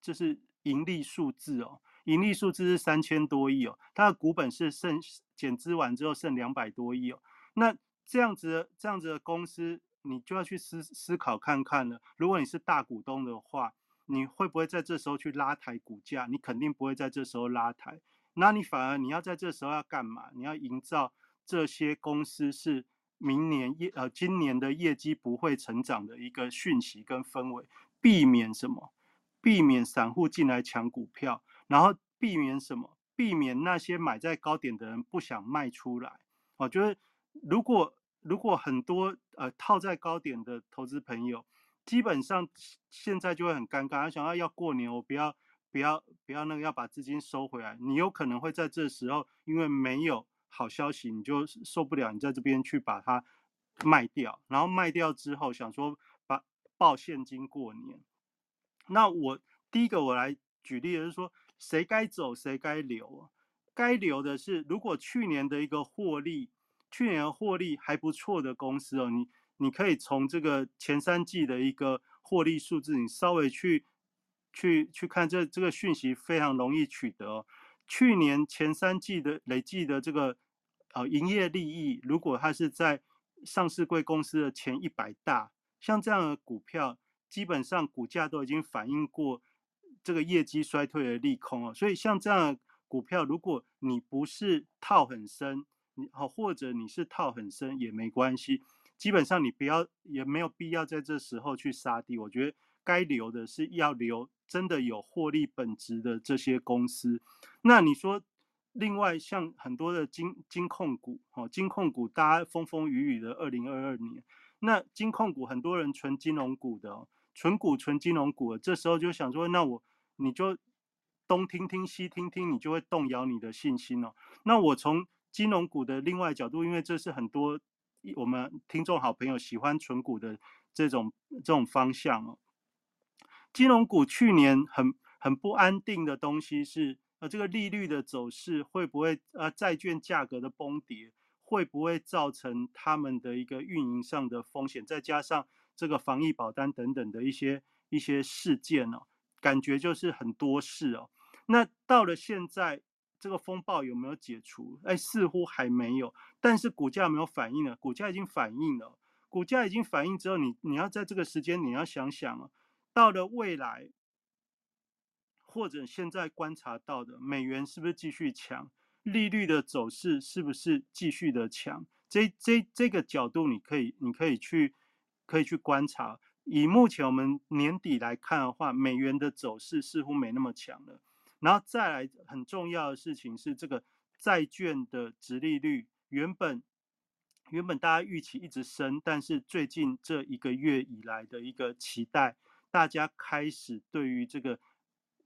这是盈利数字哦。盈利数字是三千多亿哦，它的股本是剩减资完之后剩两百多亿哦。那这样子这样子的公司，你就要去思思考看看了。如果你是大股东的话，你会不会在这时候去拉抬股价？你肯定不会在这时候拉抬。那你反而你要在这时候要干嘛？你要营造这些公司是明年业呃今年的业绩不会成长的一个讯息跟氛围，避免什么？避免散户进来抢股票。然后避免什么？避免那些买在高点的人不想卖出来。哦，就是如果如果很多呃套在高点的投资朋友，基本上现在就会很尴尬。他想要要过年，我不要不要不要那个要把资金收回来。你有可能会在这时候，因为没有好消息，你就受不了，你在这边去把它卖掉。然后卖掉之后，想说把报现金过年。那我第一个我来举例的是说。谁该走，谁该留啊？该留的是，如果去年的一个获利，去年的获利还不错的公司哦，你你可以从这个前三季的一个获利数字，你稍微去去去看这这个讯息非常容易取得。去年前三季的累计的这个呃营业利益，如果它是在上市贵公司的前一百大，像这样的股票，基本上股价都已经反映过。这个业绩衰退的利空啊，所以像这样股票，如果你不是套很深，你好，或者你是套很深也没关系，基本上你不要也没有必要在这时候去杀低。我觉得该留的是要留真的有获利本质的这些公司。那你说另外像很多的金金控股，哦，金控股大家风风雨雨的二零二二年，那金控股很多人存金融股的，存股存金融股，这时候就想说，那我你就东听听西听听，你就会动摇你的信心哦。那我从金融股的另外角度，因为这是很多我们听众好朋友喜欢存股的这种这种方向哦。金融股去年很很不安定的东西是，呃，这个利率的走势会不会，呃，债券价格的崩跌会不会造成他们的一个运营上的风险？再加上这个防疫保单等等的一些一些事件哦，感觉就是很多事哦。那到了现在，这个风暴有没有解除？哎，似乎还没有。但是股价没有反应了，股价已经反应了，股价已经反应之后，你你要在这个时间你要想想啊。到了未来，或者现在观察到的美元是不是继续强？利率的走势是不是继续的强？这这这个角度，你可以你可以去可以去观察。以目前我们年底来看的话，美元的走势似乎没那么强了。然后再来很重要的事情是，这个债券的值利率原本原本大家预期一直升，但是最近这一个月以来的一个期待。大家开始对于这个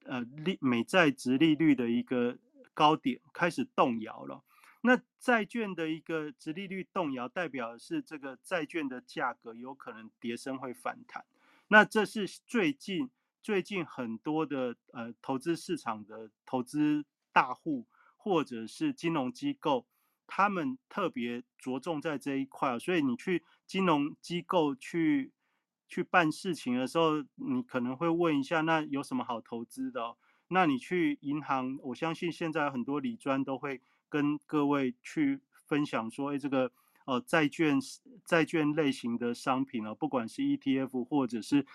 呃利美债值利率的一个高点开始动摇了。那债券的一个值利率动摇，代表的是这个债券的价格有可能跌升会反弹。那这是最近最近很多的呃投资市场的投资大户或者是金融机构，他们特别着重在这一块。所以你去金融机构去。去办事情的时候，你可能会问一下，那有什么好投资的？那你去银行，我相信现在很多理专都会跟各位去分享说，哎，这个呃债券债券类型的商品啊，不管是 ETF 或者是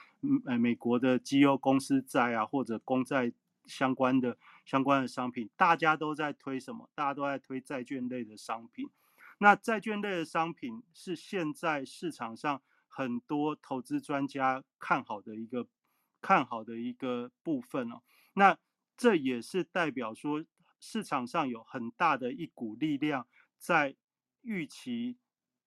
呃美国的绩优公司债啊，或者公债相关的相关的商品，大家都在推什么？大家都在推债券类的商品。那债券类的商品是现在市场上。很多投资专家看好的一个看好的一个部分哦，那这也是代表说市场上有很大的一股力量在预期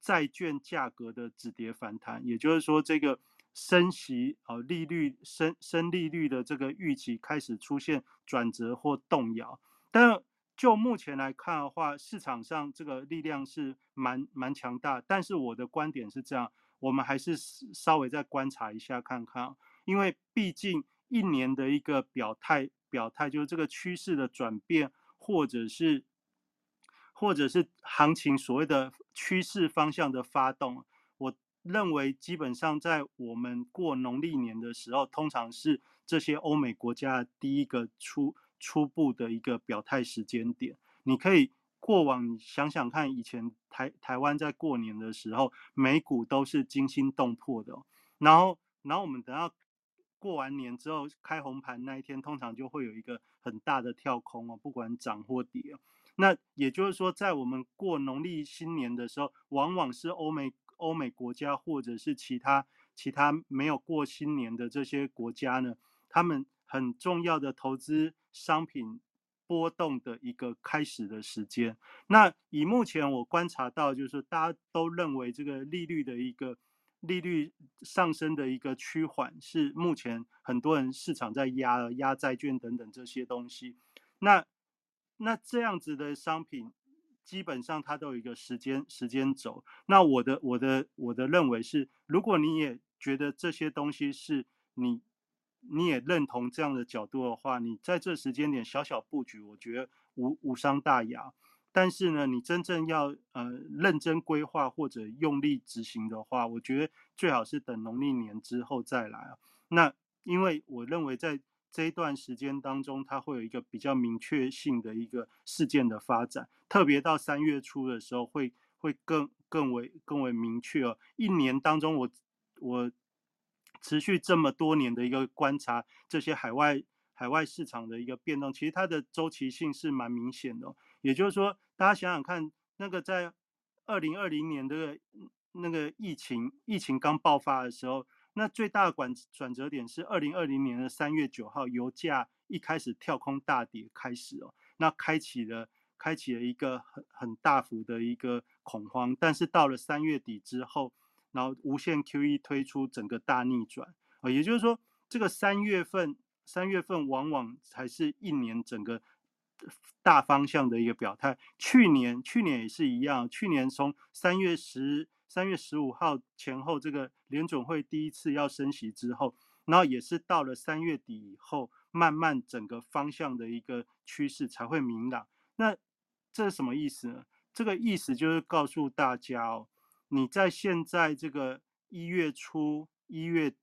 债券价格的止跌反弹，也就是说这个升息啊利率升升利率的这个预期开始出现转折或动摇，但就目前来看的话，市场上这个力量是蛮蛮强大，但是我的观点是这样。我们还是稍微再观察一下看看，因为毕竟一年的一个表态，表态就是这个趋势的转变，或者是或者是行情所谓的趋势方向的发动。我认为基本上在我们过农历年的时候，通常是这些欧美国家第一个初初步的一个表态时间点。你可以。过往想想看，以前台台湾在过年的时候，美股都是惊心动魄的。然后，然后我们等到过完年之后开红盘那一天，通常就会有一个很大的跳空哦，不管涨或跌。那也就是说，在我们过农历新年的时候，往往是欧美欧美国家或者是其他其他没有过新年的这些国家呢，他们很重要的投资商品。波动的一个开始的时间。那以目前我观察到，就是大家都认为这个利率的一个利率上升的一个趋缓，是目前很多人市场在压压债券等等这些东西。那那这样子的商品，基本上它都有一个时间时间轴。那我的我的我的认为是，如果你也觉得这些东西是你。你也认同这样的角度的话，你在这时间点小小布局，我觉得无无伤大雅。但是呢，你真正要呃认真规划或者用力执行的话，我觉得最好是等农历年之后再来啊。那因为我认为在这一段时间当中，它会有一个比较明确性的一个事件的发展，特别到三月初的时候，会会更更为更为明确哦。一年当中，我我。持续这么多年的一个观察，这些海外海外市场的一个变动，其实它的周期性是蛮明显的。也就是说，大家想想看，那个在二零二零年的那个疫情疫情刚爆发的时候，那最大的转转折点是二零二零年的三月九号，油价一开始跳空大跌开始哦，那开启了开启了一个很很大幅的一个恐慌，但是到了三月底之后，然后无限 QE 推出整个大逆转啊，也就是说，这个三月份三月份往往才是一年整个大方向的一个表态。去年去年也是一样，去年从三月十三月十五号前后，这个联准会第一次要升息之后，然后也是到了三月底以后，慢慢整个方向的一个趋势才会明朗。那这是什么意思呢？这个意思就是告诉大家哦，你在现在这个一月初、一月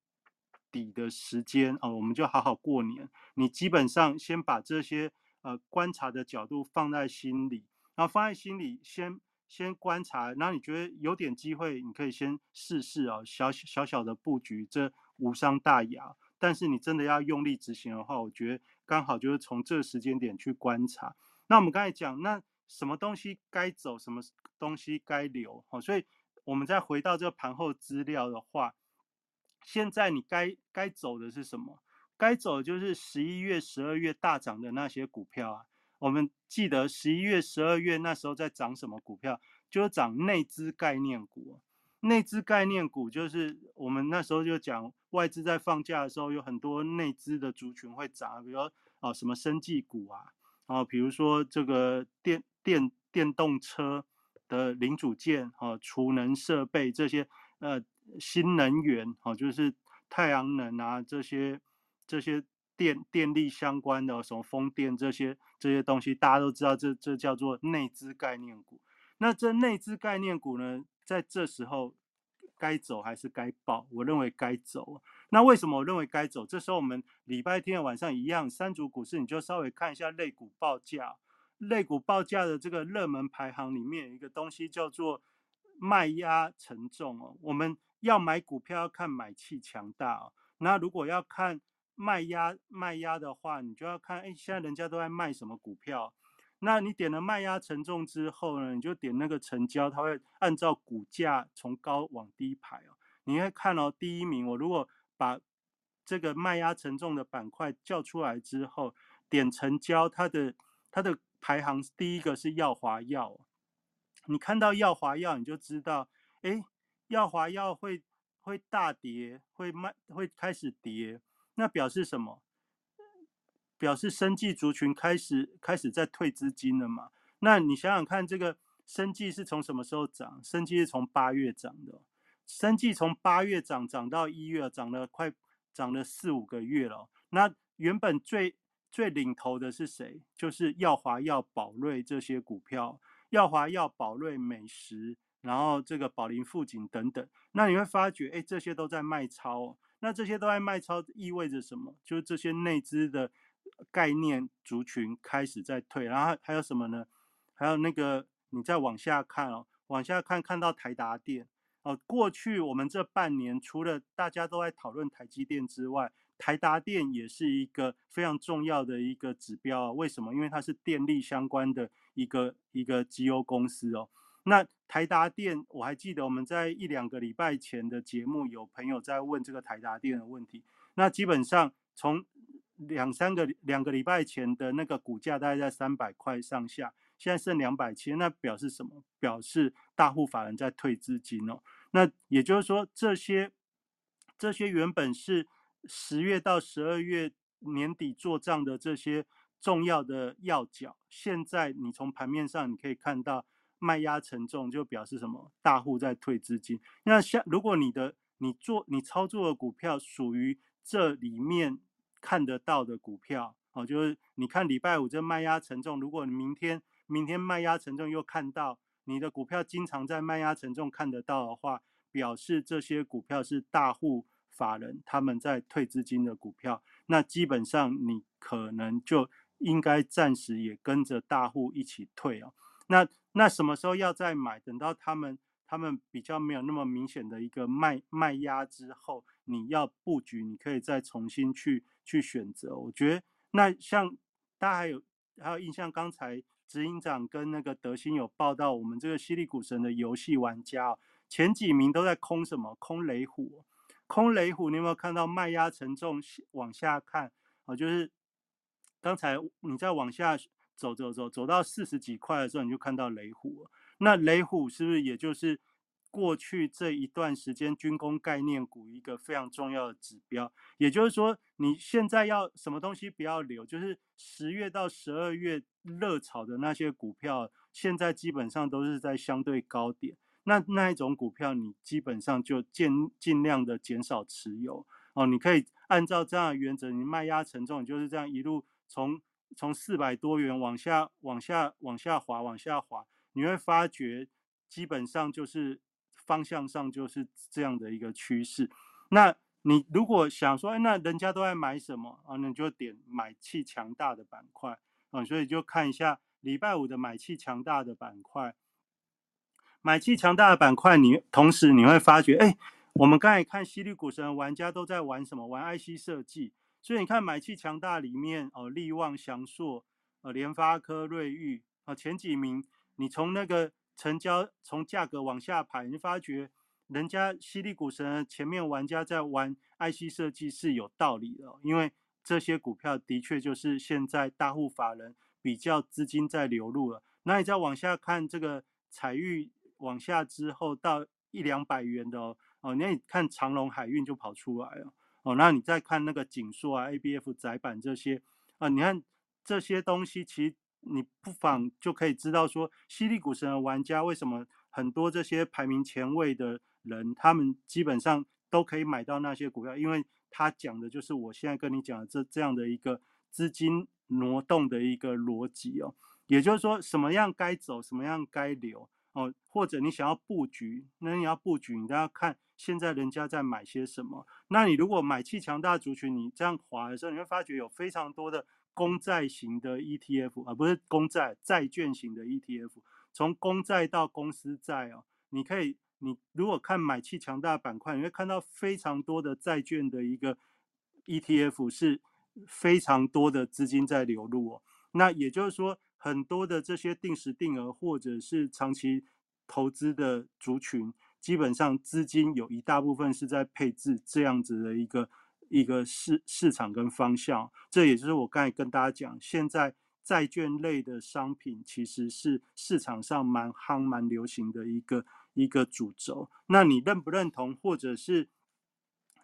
底的时间哦，我们就好好过年。你基本上先把这些呃观察的角度放在心里，然后放在心里先先观察，然后你觉得有点机会，你可以先试试哦，小小小的布局，这无伤大雅。但是你真的要用力执行的话，我觉得刚好就是从这个时间点去观察。那我们刚才讲那。什么东西该走，什么东西该留，好，所以我们再回到这个盘后资料的话，现在你该该走的是什么？该走就是十一月、十二月大涨的那些股票啊。我们记得十一月、十二月那时候在涨什么股票？就是涨内资概念股。内资概念股就是我们那时候就讲，外资在放假的时候，有很多内资的族群会涨，比如哦什么生技股啊，然后比如说这个电。电电动车的零组件，哈，储能设备这些，呃，新能源，哈，就是太阳能啊，这些这些电电力相关的，什么风电这些这些东西，大家都知道，这这叫做内资概念股。那这内资概念股呢，在这时候。该走还是该报？我认为该走。那为什么我认为该走？这时候我们礼拜天晚上一样，三组股市你就稍微看一下类股报价。类股报价的这个热门排行里面有一个东西叫做卖压沉重哦。我们要买股票要看买气强大哦。那如果要看卖压卖压的话，你就要看哎，现在人家都在卖什么股票？那你点了卖压承重之后呢，你就点那个成交，它会按照股价从高往低排哦。你会看哦，第一名，我如果把这个卖压承重的板块叫出来之后，点成交，它的它的。排行第一个是耀华药，你看到耀华药，你就知道，哎，耀华药会会大跌，会慢，会开始跌，那表示什么？表示生计族群开始开始在退资金了嘛？那你想想看，这个生计是从什么时候涨？生计是从八月涨的，生计从八月涨涨到一月，涨了快涨了四五个月了。那原本最最领头的是谁？就是耀华药、宝瑞这些股票，耀华药、宝瑞、美食，然后这个宝林富锦等等。那你会发觉，哎，这些都在卖超。那这些都在卖超，意味着什么？就是这些内资的概念族群开始在退。然后还有什么呢？还有那个，你再往下看哦，往下看，看到台达电哦。过去我们这半年，除了大家都在讨论台积电之外，台达电也是一个非常重要的一个指标，为什么？因为它是电力相关的一个一个绩优公司哦。那台达电，我还记得我们在一两个礼拜前的节目，有朋友在问这个台达电的问题。那基本上从两三个两个礼拜前的那个股价大概在三百块上下，现在剩两百七，那表示什么？表示大户法人在退资金哦。那也就是说，这些这些原本是。十月到十二月年底做账的这些重要的要角，现在你从盘面上你可以看到卖压沉重，就表示什么？大户在退资金。那像如果你的你做你操作的股票属于这里面看得到的股票，哦，就是你看礼拜五这卖压沉重，如果你明天明天卖压沉重又看到你的股票经常在卖压沉重看得到的话，表示这些股票是大户。法人他们在退资金的股票，那基本上你可能就应该暂时也跟着大户一起退哦。那那什么时候要再买？等到他们他们比较没有那么明显的一个卖卖压之后，你要布局，你可以再重新去去选择。我觉得那像大家还有还有印象，刚才执行长跟那个德兴有报道，我们这个犀利股神的游戏玩家哦前几名都在空什么？空雷虎。空雷虎，你有没有看到卖压沉重？往下看啊，就是刚才你再往下走走走走到四十几块的时候，你就看到雷虎。那雷虎是不是也就是过去这一段时间军工概念股一个非常重要的指标？也就是说，你现在要什么东西不要留，就是十月到十二月热炒的那些股票，现在基本上都是在相对高点。那那一种股票，你基本上就尽尽量的减少持有哦。你可以按照这样的原则，你卖压承重，你就是这样一路从从四百多元往下往下往下滑往下滑，你会发觉基本上就是方向上就是这样的一个趋势。那你如果想说，哎，那人家都在买什么啊？那你就点买气强大的板块啊。所以就看一下礼拜五的买气强大的板块。买气强大的板块，你同时你会发觉，哎，我们刚才看犀利股神玩家都在玩什么？玩 IC 设计。所以你看买气强大里面，哦，力旺、翔硕、呃，联发科、瑞昱啊，前几名，你从那个成交从价格往下排，你发觉人家犀利股神前面玩家在玩 IC 设计是有道理的，因为这些股票的确就是现在大户法人比较资金在流入了。那你再往下看这个彩玉。往下之后到一两百元的哦，哦，那你看长隆海运就跑出来了哦，那你再看那个锦硕啊、ABF 窄板这些啊，你看这些东西，其实你不妨就可以知道说，犀利股神的玩家为什么很多这些排名前位的人，他们基本上都可以买到那些股票，因为他讲的就是我现在跟你讲的这这样的一个资金挪动的一个逻辑哦，也就是说什么样该走，什么样该留。哦，或者你想要布局，那你要布局，你都要看现在人家在买些什么。那你如果买气强大族群，你这样划的时候，你会发觉有非常多的公债型的 ETF 啊，不是公债，债券型的 ETF，从公债到公司债哦，你可以，你如果看买气强大板块，你会看到非常多的债券的一个 ETF 是非常多的资金在流入哦。那也就是说。很多的这些定时定额或者是长期投资的族群，基本上资金有一大部分是在配置这样子的一个一个市市场跟方向。这也就是我刚才跟大家讲，现在债券类的商品其实是市场上蛮夯蛮流行的一个一个主轴。那你认不认同，或者是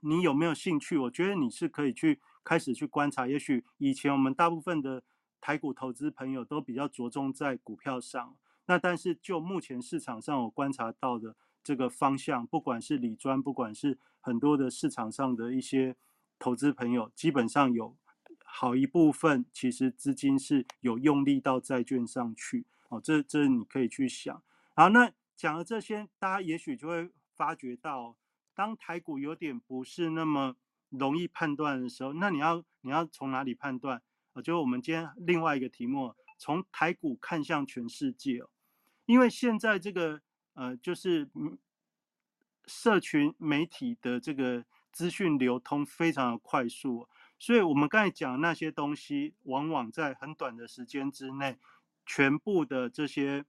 你有没有兴趣？我觉得你是可以去开始去观察。也许以前我们大部分的。台股投资朋友都比较着重在股票上，那但是就目前市场上我观察到的这个方向，不管是理专，不管是很多的市场上的一些投资朋友，基本上有好一部分其实资金是有用力到债券上去哦，这这你可以去想。好，那讲了这些，大家也许就会发觉到，当台股有点不是那么容易判断的时候，那你要你要从哪里判断？我觉得我们今天另外一个题目，从台股看向全世界哦，因为现在这个呃，就是社群媒体的这个资讯流通非常的快速，所以我们刚才讲那些东西，往往在很短的时间之内，全部的这些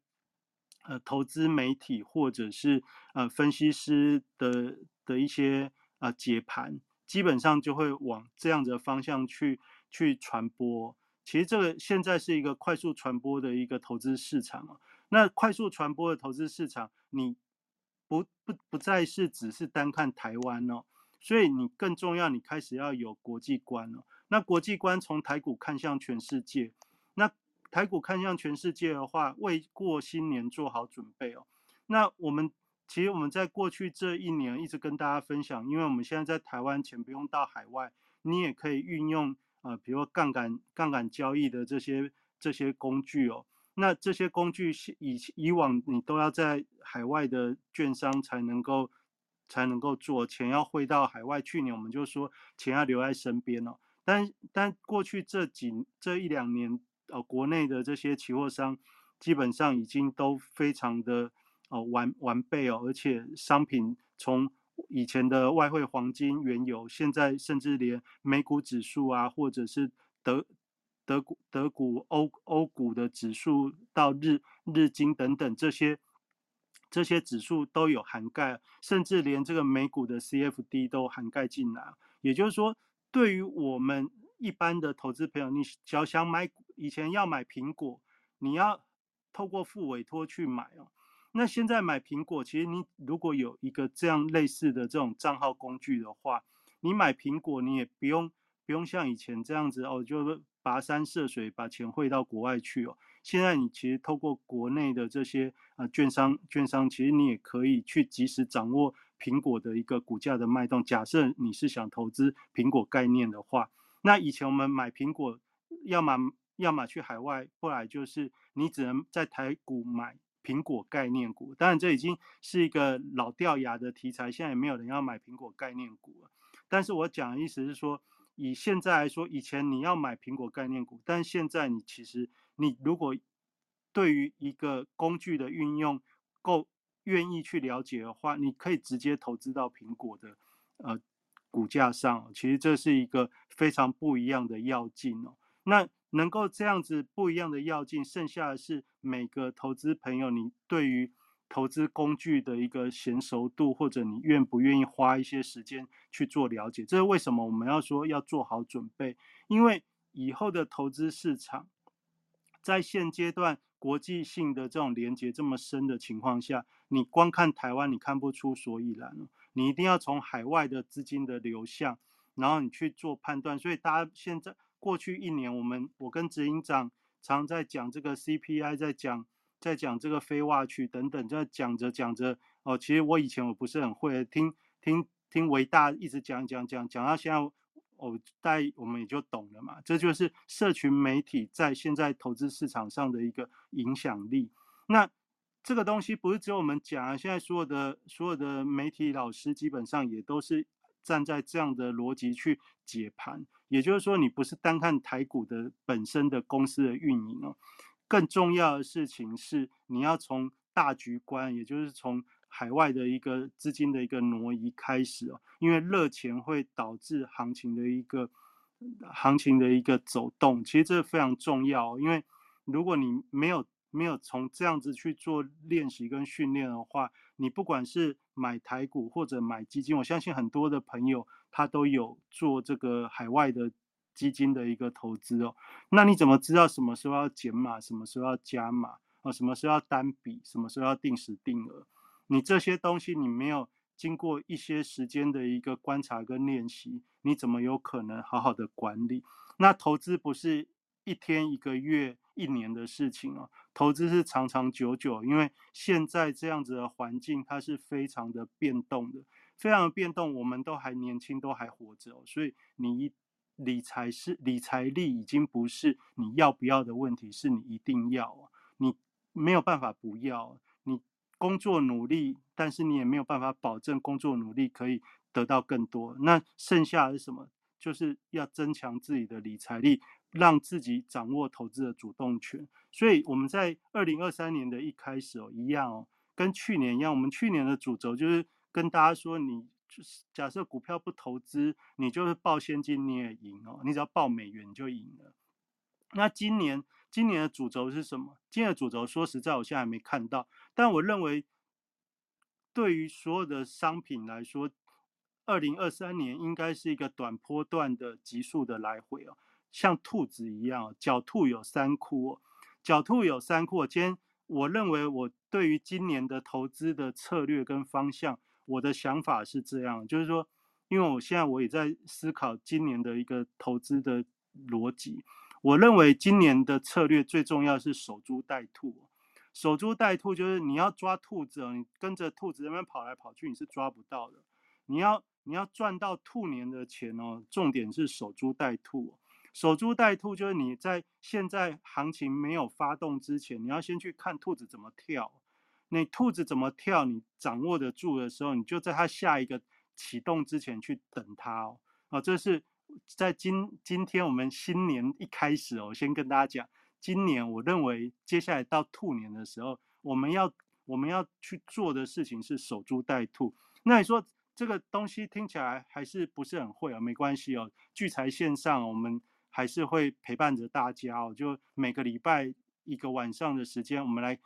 呃投资媒体或者是呃分析师的的一些呃解盘，基本上就会往这样子的方向去。去传播，其实这个现在是一个快速传播的一个投资市场啊。那快速传播的投资市场，你不不不再是只是单看台湾哦，所以你更重要，你开始要有国际观了。那国际观从台股看向全世界，那台股看向全世界的话，为过新年做好准备哦。那我们其实我们在过去这一年一直跟大家分享，因为我们现在在台湾，钱不用到海外，你也可以运用。啊，比如杠杆杠杆交易的这些这些工具哦，那这些工具是以以往你都要在海外的券商才能够才能够做，钱要汇到海外。去年我们就说钱要留在身边哦，但但过去这几这一两年，呃，国内的这些期货商基本上已经都非常的哦完完备哦，而且商品从以前的外汇、黄金、原油，现在甚至连美股指数啊，或者是德德股、德股、欧欧股的指数，到日日经等等这些这些指数都有涵盖，甚至连这个美股的 CFD 都涵盖进来。也就是说，对于我们一般的投资朋友，你只要想买以前要买苹果，你要透过付委托去买哦。那现在买苹果，其实你如果有一个这样类似的这种账号工具的话，你买苹果你也不用不用像以前这样子哦，就跋山涉水把钱汇到国外去哦。现在你其实透过国内的这些啊券商券商，其实你也可以去及时掌握苹果的一个股价的脉动。假设你是想投资苹果概念的话，那以前我们买苹果，要么要么去海外，后来就是你只能在台股买。苹果概念股，当然这已经是一个老掉牙的题材，现在也没有人要买苹果概念股了。但是我讲的意思是说，以现在来说，以前你要买苹果概念股，但现在你其实你如果对于一个工具的运用够愿意去了解的话，你可以直接投资到苹果的呃股价上。其实这是一个非常不一样的要劲哦。那能够这样子不一样的要进，剩下的是每个投资朋友你对于投资工具的一个娴熟度，或者你愿不愿意花一些时间去做了解。这是为什么我们要说要做好准备？因为以后的投资市场，在现阶段国际性的这种连接这么深的情况下，你光看台湾你看不出所以然你一定要从海外的资金的流向，然后你去做判断。所以大家现在。过去一年，我们我跟执行长常在讲这个 CPI，在讲在讲这个非挖区等等，在讲着讲着哦，其实我以前我不是很会听听听维大一直讲讲讲讲到现在，哦，大我们也就懂了嘛。这就是社群媒体在现在投资市场上的一个影响力。那这个东西不是只有我们讲啊，现在所有的所有的媒体老师基本上也都是站在这样的逻辑去解盘。也就是说，你不是单看台股的本身的公司的运营哦，更重要的事情是你要从大局观，也就是从海外的一个资金的一个挪移开始哦，因为热钱会导致行情的一个行情的一个走动，其实这非常重要，因为如果你没有没有从这样子去做练习跟训练的话，你不管是买台股或者买基金，我相信很多的朋友。他都有做这个海外的基金的一个投资哦，那你怎么知道什么时候要减码，什么时候要加码啊？什么时候要单笔，什么时候要定时定额？你这些东西你没有经过一些时间的一个观察跟练习，你怎么有可能好好的管理？那投资不是一天、一个月、一年的事情哦，投资是长长久久，因为现在这样子的环境它是非常的变动的。非常的变动，我们都还年轻，都还活着，所以你理财是理财力已经不是你要不要的问题，是你一定要，你没有办法不要，你工作努力，但是你也没有办法保证工作努力可以得到更多，那剩下是什么？就是要增强自己的理财力，让自己掌握投资的主动权。所以我们在二零二三年的一开始哦，一样哦，跟去年一样，我们去年的主轴就是。跟大家说，你就是假设股票不投资，你就是报现金你也赢哦，你只要报美元就赢了。那今年今年的主轴是什么？今年的主轴说实在，我现在还没看到。但我认为，对于所有的商品来说，二零二三年应该是一个短波段的急速的来回哦，像兔子一样，狡兔有三窟，狡兔有三窟。今天我认为，我对于今年的投资的策略跟方向。我的想法是这样，就是说，因为我现在我也在思考今年的一个投资的逻辑。我认为今年的策略最重要是守株待兔。守株待兔就是你要抓兔子，你跟着兔子那边跑来跑去，你是抓不到的。你要你要赚到兔年的钱哦，重点是守株待兔。守株待兔就是你在现在行情没有发动之前，你要先去看兔子怎么跳。你兔子怎么跳？你掌握得住的时候，你就在它下一个启动之前去等它哦。啊，这是在今今天我们新年一开始哦，先跟大家讲，今年我认为接下来到兔年的时候，我们要我们要去做的事情是守株待兔。那你说这个东西听起来还是不是很会啊？没关系哦，聚财线上我们还是会陪伴着大家哦，就每个礼拜一个晚上的时间，我们来。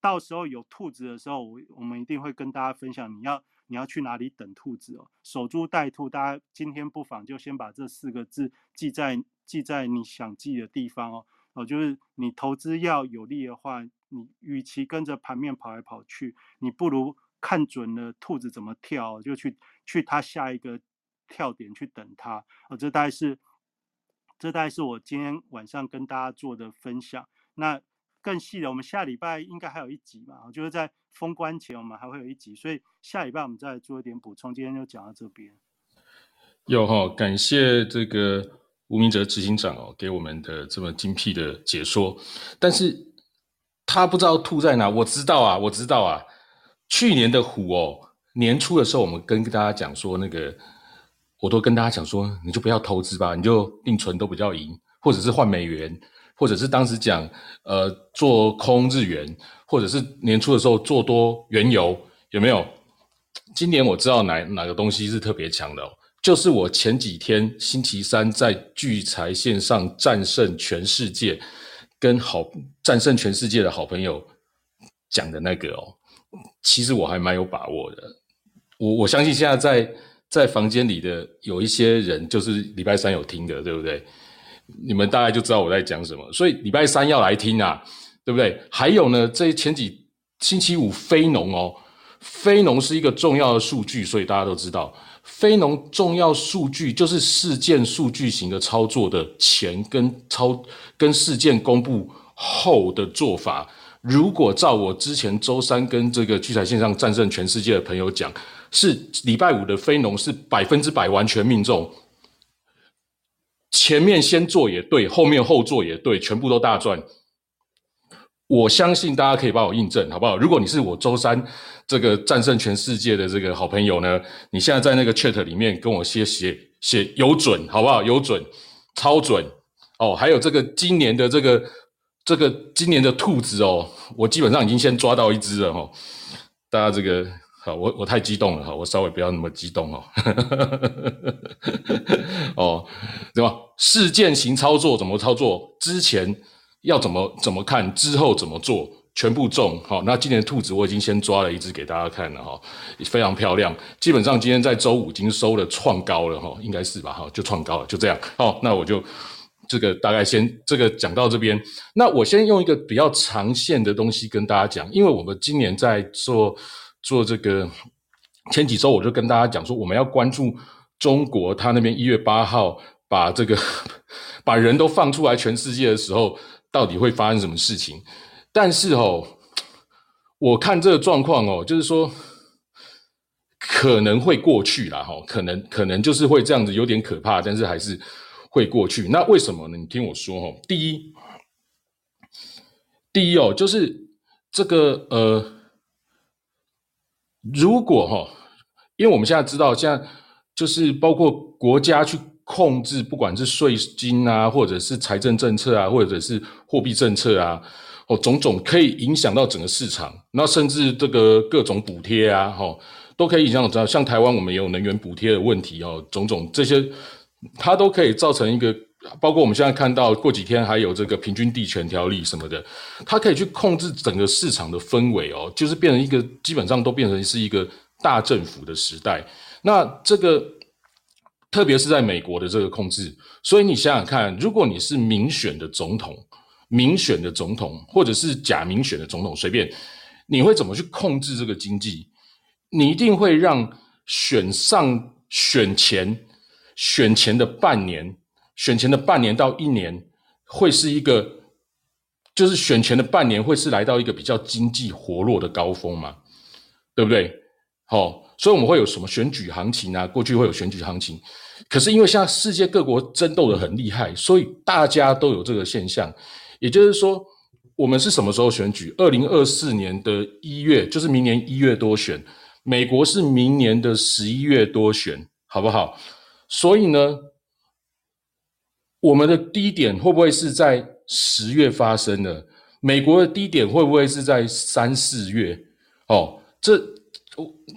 到时候有兔子的时候，我我们一定会跟大家分享。你要你要去哪里等兔子哦？守株待兔，大家今天不妨就先把这四个字记在记在你想记的地方哦。哦，就是你投资要有利的话，你与其跟着盘面跑来跑去，你不如看准了兔子怎么跳，就去去它下一个跳点去等它。哦，这大概是这大概是我今天晚上跟大家做的分享。那更细的，我们下礼拜应该还有一集嘛，就是在封关前我们还会有一集，所以下礼拜我们再做一点补充。今天就讲到这边。有哈，感谢这个。吴明哲执行长哦，给我们的这么精辟的解说，但是他不知道兔在哪，我知道啊，我知道啊。去年的虎哦，年初的时候，我们跟大家讲说，那个我都跟大家讲说，你就不要投资吧，你就定存都比较赢，或者是换美元，或者是当时讲呃做空日元，或者是年初的时候做多原油，有没有？今年我知道哪哪个东西是特别强的。就是我前几天星期三在聚财线上战胜全世界，跟好战胜全世界的好朋友讲的那个哦，其实我还蛮有把握的。我我相信现在在在房间里的有一些人，就是礼拜三有听的，对不对？你们大概就知道我在讲什么，所以礼拜三要来听啊，对不对？还有呢，这前几星期五非农哦，非农是一个重要的数据，所以大家都知道。非农重要数据就是事件数据型的操作的前跟操跟事件公布后的做法。如果照我之前周三跟这个聚财线上战胜全世界的朋友讲，是礼拜五的非农是百分之百完全命中，前面先做也对，后面后做也对，全部都大赚。我相信大家可以帮我印证，好不好？如果你是我周三这个战胜全世界的这个好朋友呢，你现在在那个 chat 里面跟我写写写有准，好不好？有准，超准哦！还有这个今年的这个这个今年的兔子哦，我基本上已经先抓到一只了哈。大家这个好，我我太激动了哈，我稍微不要那么激动哦。[LAUGHS] 哦，对吧？事件型操作怎么操作？之前。要怎么怎么看之后怎么做，全部中好。那今年兔子我已经先抓了一只给大家看了哈，非常漂亮。基本上今天在周五已经收了创高了哈，应该是吧哈，就创高了，就这样。好，那我就这个大概先这个讲到这边。那我先用一个比较长线的东西跟大家讲，因为我们今年在做做这个前几周我就跟大家讲说，我们要关注中国，他那边一月八号把这个把人都放出来全世界的时候。到底会发生什么事情？但是哦，我看这个状况哦，就是说可能会过去了哈，可能可能就是会这样子，有点可怕，但是还是会过去。那为什么呢？你听我说哈，第一，第一哦，就是这个呃，如果哈，因为我们现在知道，现在就是包括国家去。控制不管是税金啊，或者是财政政策啊，或者是货币政策啊，哦，种种可以影响到整个市场。那甚至这个各种补贴啊，哈，都可以影响到。像台湾我们也有能源补贴的问题哦，种种这些，它都可以造成一个。包括我们现在看到过几天还有这个平均地权条例什么的，它可以去控制整个市场的氛围哦，就是变成一个基本上都变成是一个大政府的时代。那这个。特别是在美国的这个控制，所以你想想看，如果你是民选的总统、民选的总统，或者是假民选的总统，随便，你会怎么去控制这个经济？你一定会让选上选前、选前的半年、选前的半年到一年，会是一个，就是选前的半年会是来到一个比较经济活络的高峰嘛？对不对？好，所以我们会有什么选举行情啊？过去会有选举行情。可是因为现在世界各国争斗的很厉害，所以大家都有这个现象。也就是说，我们是什么时候选举？二零二四年的一月，就是明年一月多选。美国是明年的十一月多选，好不好？所以呢，我们的低点会不会是在十月发生的？美国的低点会不会是在三四月？哦，这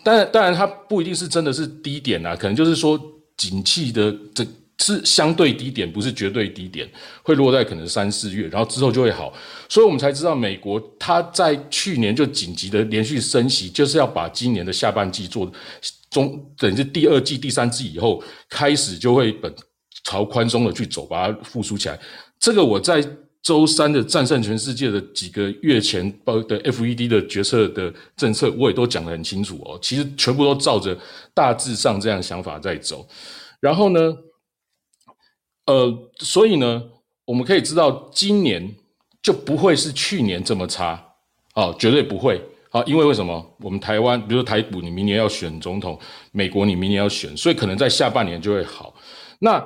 当然当然，它不一定是真的是低点啊，可能就是说。景气的这是相对低点，不是绝对低点，会落在可能三四月，然后之后就会好，所以我们才知道美国它在去年就紧急的连续升息，就是要把今年的下半季做中，等于是第二季、第三季以后开始就会本朝宽松的去走，把它复苏起来。这个我在周三的战胜全世界的几个月前包的 FED 的决策的政策，我也都讲得很清楚哦。其实全部都照着大致上这样想法在走。然后呢，呃，所以呢，我们可以知道今年就不会是去年这么差哦，绝对不会。好，因为为什么？我们台湾，比如说台股，你明年要选总统；美国，你明年要选，所以可能在下半年就会好。那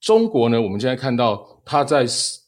中国呢？我们现在看到它在十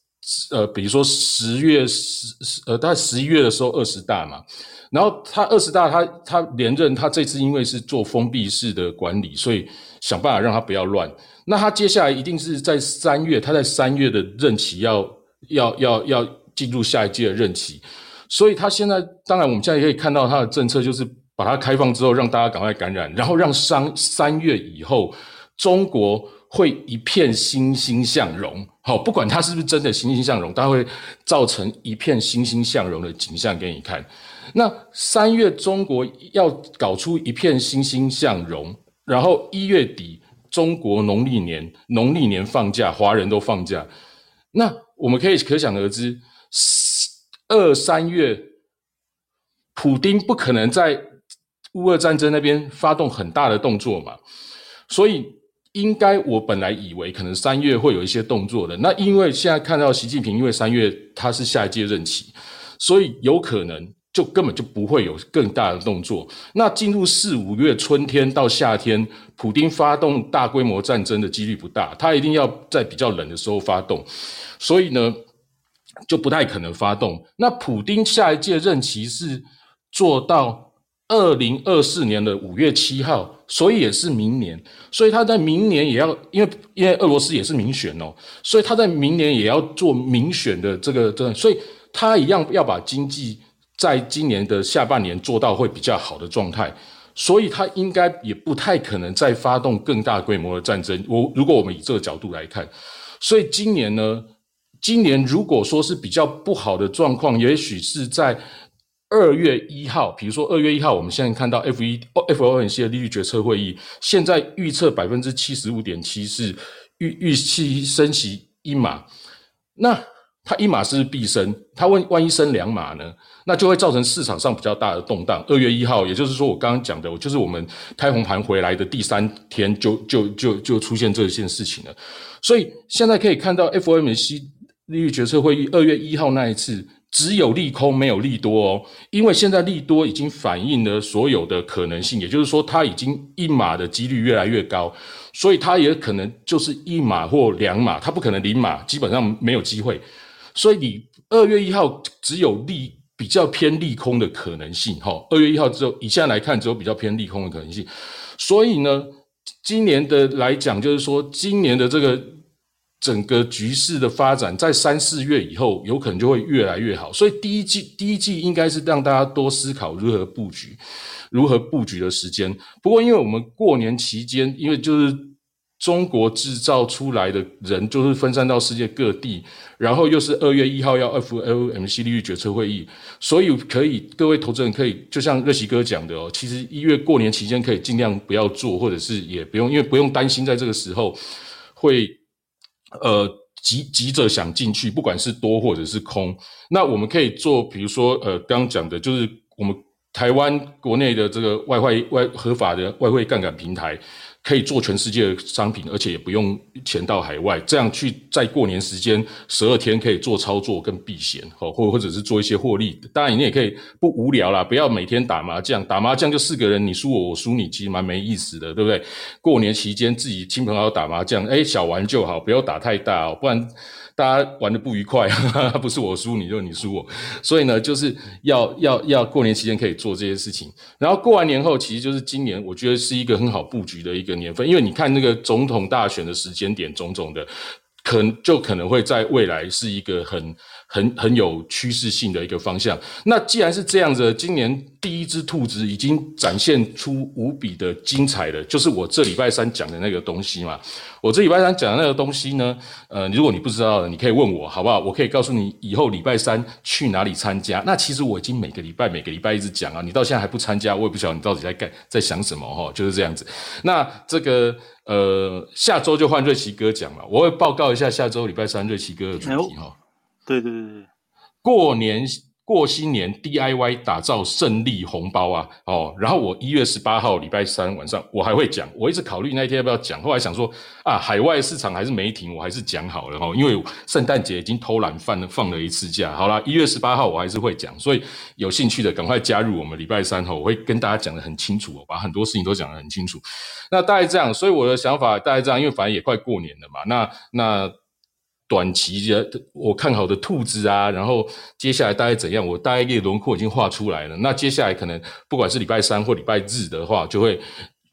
呃，比如说十月十十呃，大概十一月的时候二十大嘛，然后它二十大，它它连任，它这次因为是做封闭式的管理，所以想办法让它不要乱。那它接下来一定是在三月，它在三月的任期要要要要进入下一届的任期。所以他现在，当然我们现在可以看到他的政策，就是把它开放之后，让大家赶快感染，然后让三三月以后，中国会一片欣欣向荣。好，不管它是不是真的欣欣向荣，它会造成一片欣欣向荣的景象给你看。那三月中国要搞出一片欣欣向荣，然后一月底中国农历年农历年放假，华人都放假，那我们可以可想而知。二三月，普丁不可能在乌俄战争那边发动很大的动作嘛，所以应该我本来以为可能三月会有一些动作的。那因为现在看到习近平，因为三月他是下一届任期，所以有可能就根本就不会有更大的动作。那进入四五月春天到夏天，普丁发动大规模战争的几率不大，他一定要在比较冷的时候发动，所以呢。就不太可能发动。那普丁下一届任期是做到二零二四年的五月七号，所以也是明年。所以他在明年也要，因为因为俄罗斯也是民选哦，所以他在明年也要做民选的这个，所以他一样要把经济在今年的下半年做到会比较好的状态。所以他应该也不太可能再发动更大规模的战争。我如果我们以这个角度来看，所以今年呢？今年如果说是比较不好的状况，也许是在二月一号，比如说二月一号，我们现在看到 F 一 F O N C 的利率决策会议，现在预测百分之七十五点七是预预期升息一码，那它一码是必升，它万万一升两码呢？那就会造成市场上比较大的动荡。二月一号，也就是说我刚刚讲的，我就是我们开红盘回来的第三天，就就就就出现这件事情了。所以现在可以看到 F O M C。利率决策会议二月一号那一次，只有利空没有利多哦，因为现在利多已经反映了所有的可能性，也就是说它已经一码的几率越来越高，所以它也可能就是一码或两码，它不可能零码，基本上没有机会。所以你二月一号只有利比较偏利空的可能性，哈，二月一号之后以现在来看，只有比较偏利空的可能性。所以呢，今年的来讲，就是说今年的这个。整个局势的发展，在三四月以后，有可能就会越来越好。所以第一季，第一季应该是让大家多思考如何布局，如何布局的时间。不过，因为我们过年期间，因为就是中国制造出来的人，就是分散到世界各地，然后又是二月一号要 FOMC 利率决策会议，所以可以各位投资人可以，就像热奇哥讲的哦，其实一月过年期间可以尽量不要做，或者是也不用，因为不用担心在这个时候会。呃，急急着想进去，不管是多或者是空，那我们可以做，比如说，呃，刚刚讲的就是我们台湾国内的这个外汇外合法的外汇杠杆平台。可以做全世界的商品，而且也不用钱到海外，这样去在过年时间十二天可以做操作跟避险，哦，或或者是做一些获利。当然你也可以不无聊啦，不要每天打麻将，打麻将就四个人，你输我，我输你，其实蛮没意思的，对不对？过年期间自己亲朋好友打麻将，哎，小玩就好，不要打太大哦，不然。大家玩的不愉快，不是我输你，就你输我，所以呢，就是要要要过年期间可以做这些事情，然后过完年后，其实就是今年，我觉得是一个很好布局的一个年份，因为你看那个总统大选的时间点，种种的，可能就可能会在未来是一个很。很很有趋势性的一个方向。那既然是这样子，今年第一只兔子已经展现出无比的精彩了，就是我这礼拜三讲的那个东西嘛。我这礼拜三讲的那个东西呢，呃，如果你不知道的，你可以问我，好不好？我可以告诉你以后礼拜三去哪里参加。那其实我已经每个礼拜每个礼拜一直讲啊，你到现在还不参加，我也不晓得你到底在干在想什么哈，就是这样子。那这个呃，下周就换瑞奇哥讲了，我会报告一下下周礼拜三瑞奇哥的主题哈。对对对对，过年。过新年 DIY 打造胜利红包啊！哦，然后我一月十八号礼拜三晚上我还会讲，我一直考虑那一天要不要讲，后来想说啊，海外市场还是没停，我还是讲好了哦，因为圣诞节已经偷懒放了放了一次假，好啦，一月十八号我还是会讲，所以有兴趣的赶快加入我们礼拜三哈，我会跟大家讲的很清楚哦，把很多事情都讲得很清楚。那大概这样，所以我的想法大概这样，因为反正也快过年了嘛，那那。短期的我看好的兔子啊，然后接下来大概怎样？我大概一个轮廓已经画出来了。那接下来可能不管是礼拜三或礼拜日的话，就会。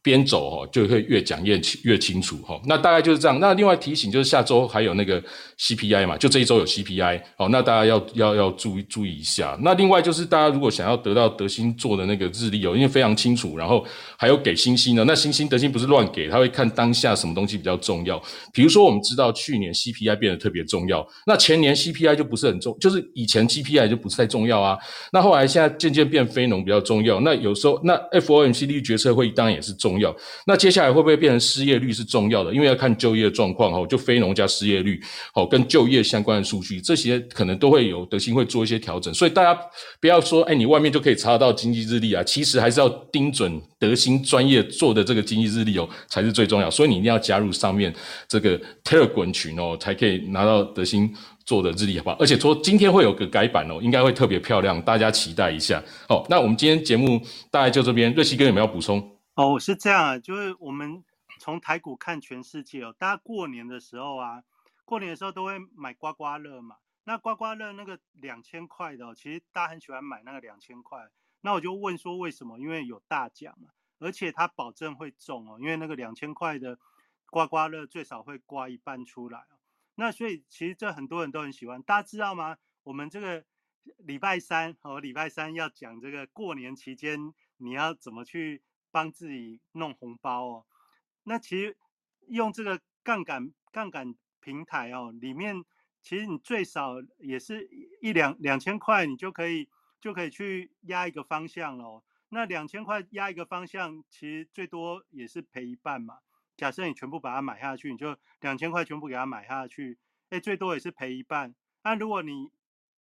边走哦，就会越讲越清越清楚哈。那大概就是这样。那另外提醒就是下周还有那个 CPI 嘛，就这一周有 CPI 哦。那大家要要要注意注意一下。那另外就是大家如果想要得到德兴做的那个日历哦，因为非常清楚，然后还有给星星呢。那星星德兴不是乱给，他会看当下什么东西比较重要。比如说我们知道去年 CPI 变得特别重要，那前年 CPI 就不是很重，就是以前 CPI 就不是太重要啊。那后来现在渐渐变非农比较重要。那有时候那 FOMC 利率决策会议当然也是重要。那接下来会不会变成失业率是重要的？因为要看就业状况哦，就非农加失业率哦，跟就业相关的数据，这些可能都会有德兴会做一些调整。所以大家不要说，哎，你外面就可以查到经济日历啊，其实还是要盯准德兴专业做的这个经济日历哦，才是最重要。所以你一定要加入上面这个 Telegram 群哦，才可以拿到德兴做的日历，好不好？而且说今天会有个改版哦，应该会特别漂亮，大家期待一下。好，那我们今天节目大概就这边，瑞希哥有没有补充？哦，是这样啊，就是我们从台股看全世界哦，大家过年的时候啊，过年的时候都会买刮刮乐嘛。那刮刮乐那个两千块的，其实大家很喜欢买那个两千块。那我就问说为什么？因为有大奖嘛，而且它保证会中哦，因为那个两千块的刮刮乐最少会刮一半出来哦。那所以其实这很多人都很喜欢，大家知道吗？我们这个礼拜三和礼拜三要讲这个过年期间你要怎么去。帮自己弄红包哦，那其实用这个杠杆杠杆平台哦，里面其实你最少也是一两两千块，你就可以就可以去压一个方向喽。那两千块压一个方向，其实最多也是赔一半嘛。假设你全部把它买下去，你就两千块全部给它买下去，哎，最多也是赔一半。那如果你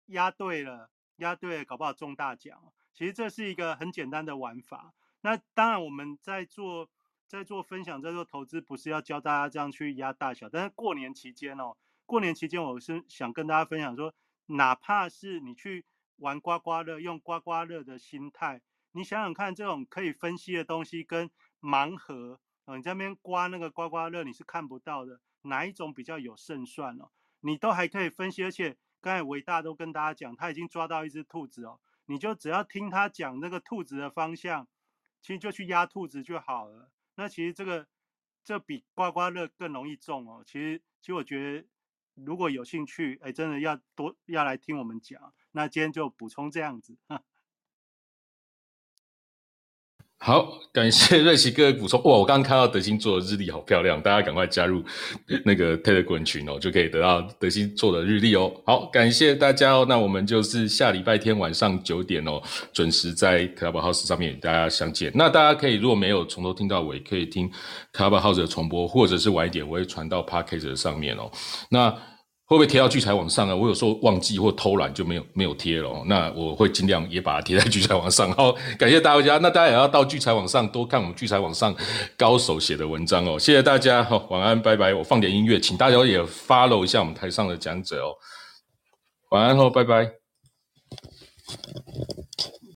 压对了，压对了，搞不好中大奖。其实这是一个很简单的玩法。那当然，我们在做在做分享，在做投资，不是要教大家这样去压大小。但是过年期间哦，过年期间我是想跟大家分享说，哪怕是你去玩刮刮乐，用刮刮乐的心态，你想想看，这种可以分析的东西跟盲盒啊，你在那边刮那个刮刮乐，你是看不到的，哪一种比较有胜算哦？你都还可以分析，而且刚才伟大都跟大家讲，他已经抓到一只兔子哦，你就只要听他讲那个兔子的方向。其实就去压兔子就好了。那其实这个这比刮刮乐更容易中哦。其实其实我觉得如果有兴趣，哎，真的要多要来听我们讲。那今天就补充这样子。好，感谢瑞奇哥的补充。哇，我刚刚看到德兴做的日历好漂亮，大家赶快加入那个 Telegram 群哦，就可以得到德兴做的日历哦。好，感谢大家哦。那我们就是下礼拜天晚上九点哦，准时在 Clubhouse 上面与大家相见。那大家可以如果没有从头听到尾，可以听 Clubhouse 的重播，或者是晚一点我会传到 p a c k a g e 上面哦。那会不会贴到聚财网上啊？我有时候忘记或偷懒就没有没有贴了。那我会尽量也把它贴在聚财网上。[LAUGHS] 好，感谢大家。那大家也要到聚财网上多看我们聚财网上高手写的文章哦。谢谢大家，好，晚安，拜拜。我放点音乐，请大家也 follow 一下我们台上的讲者哦。晚安，后拜拜。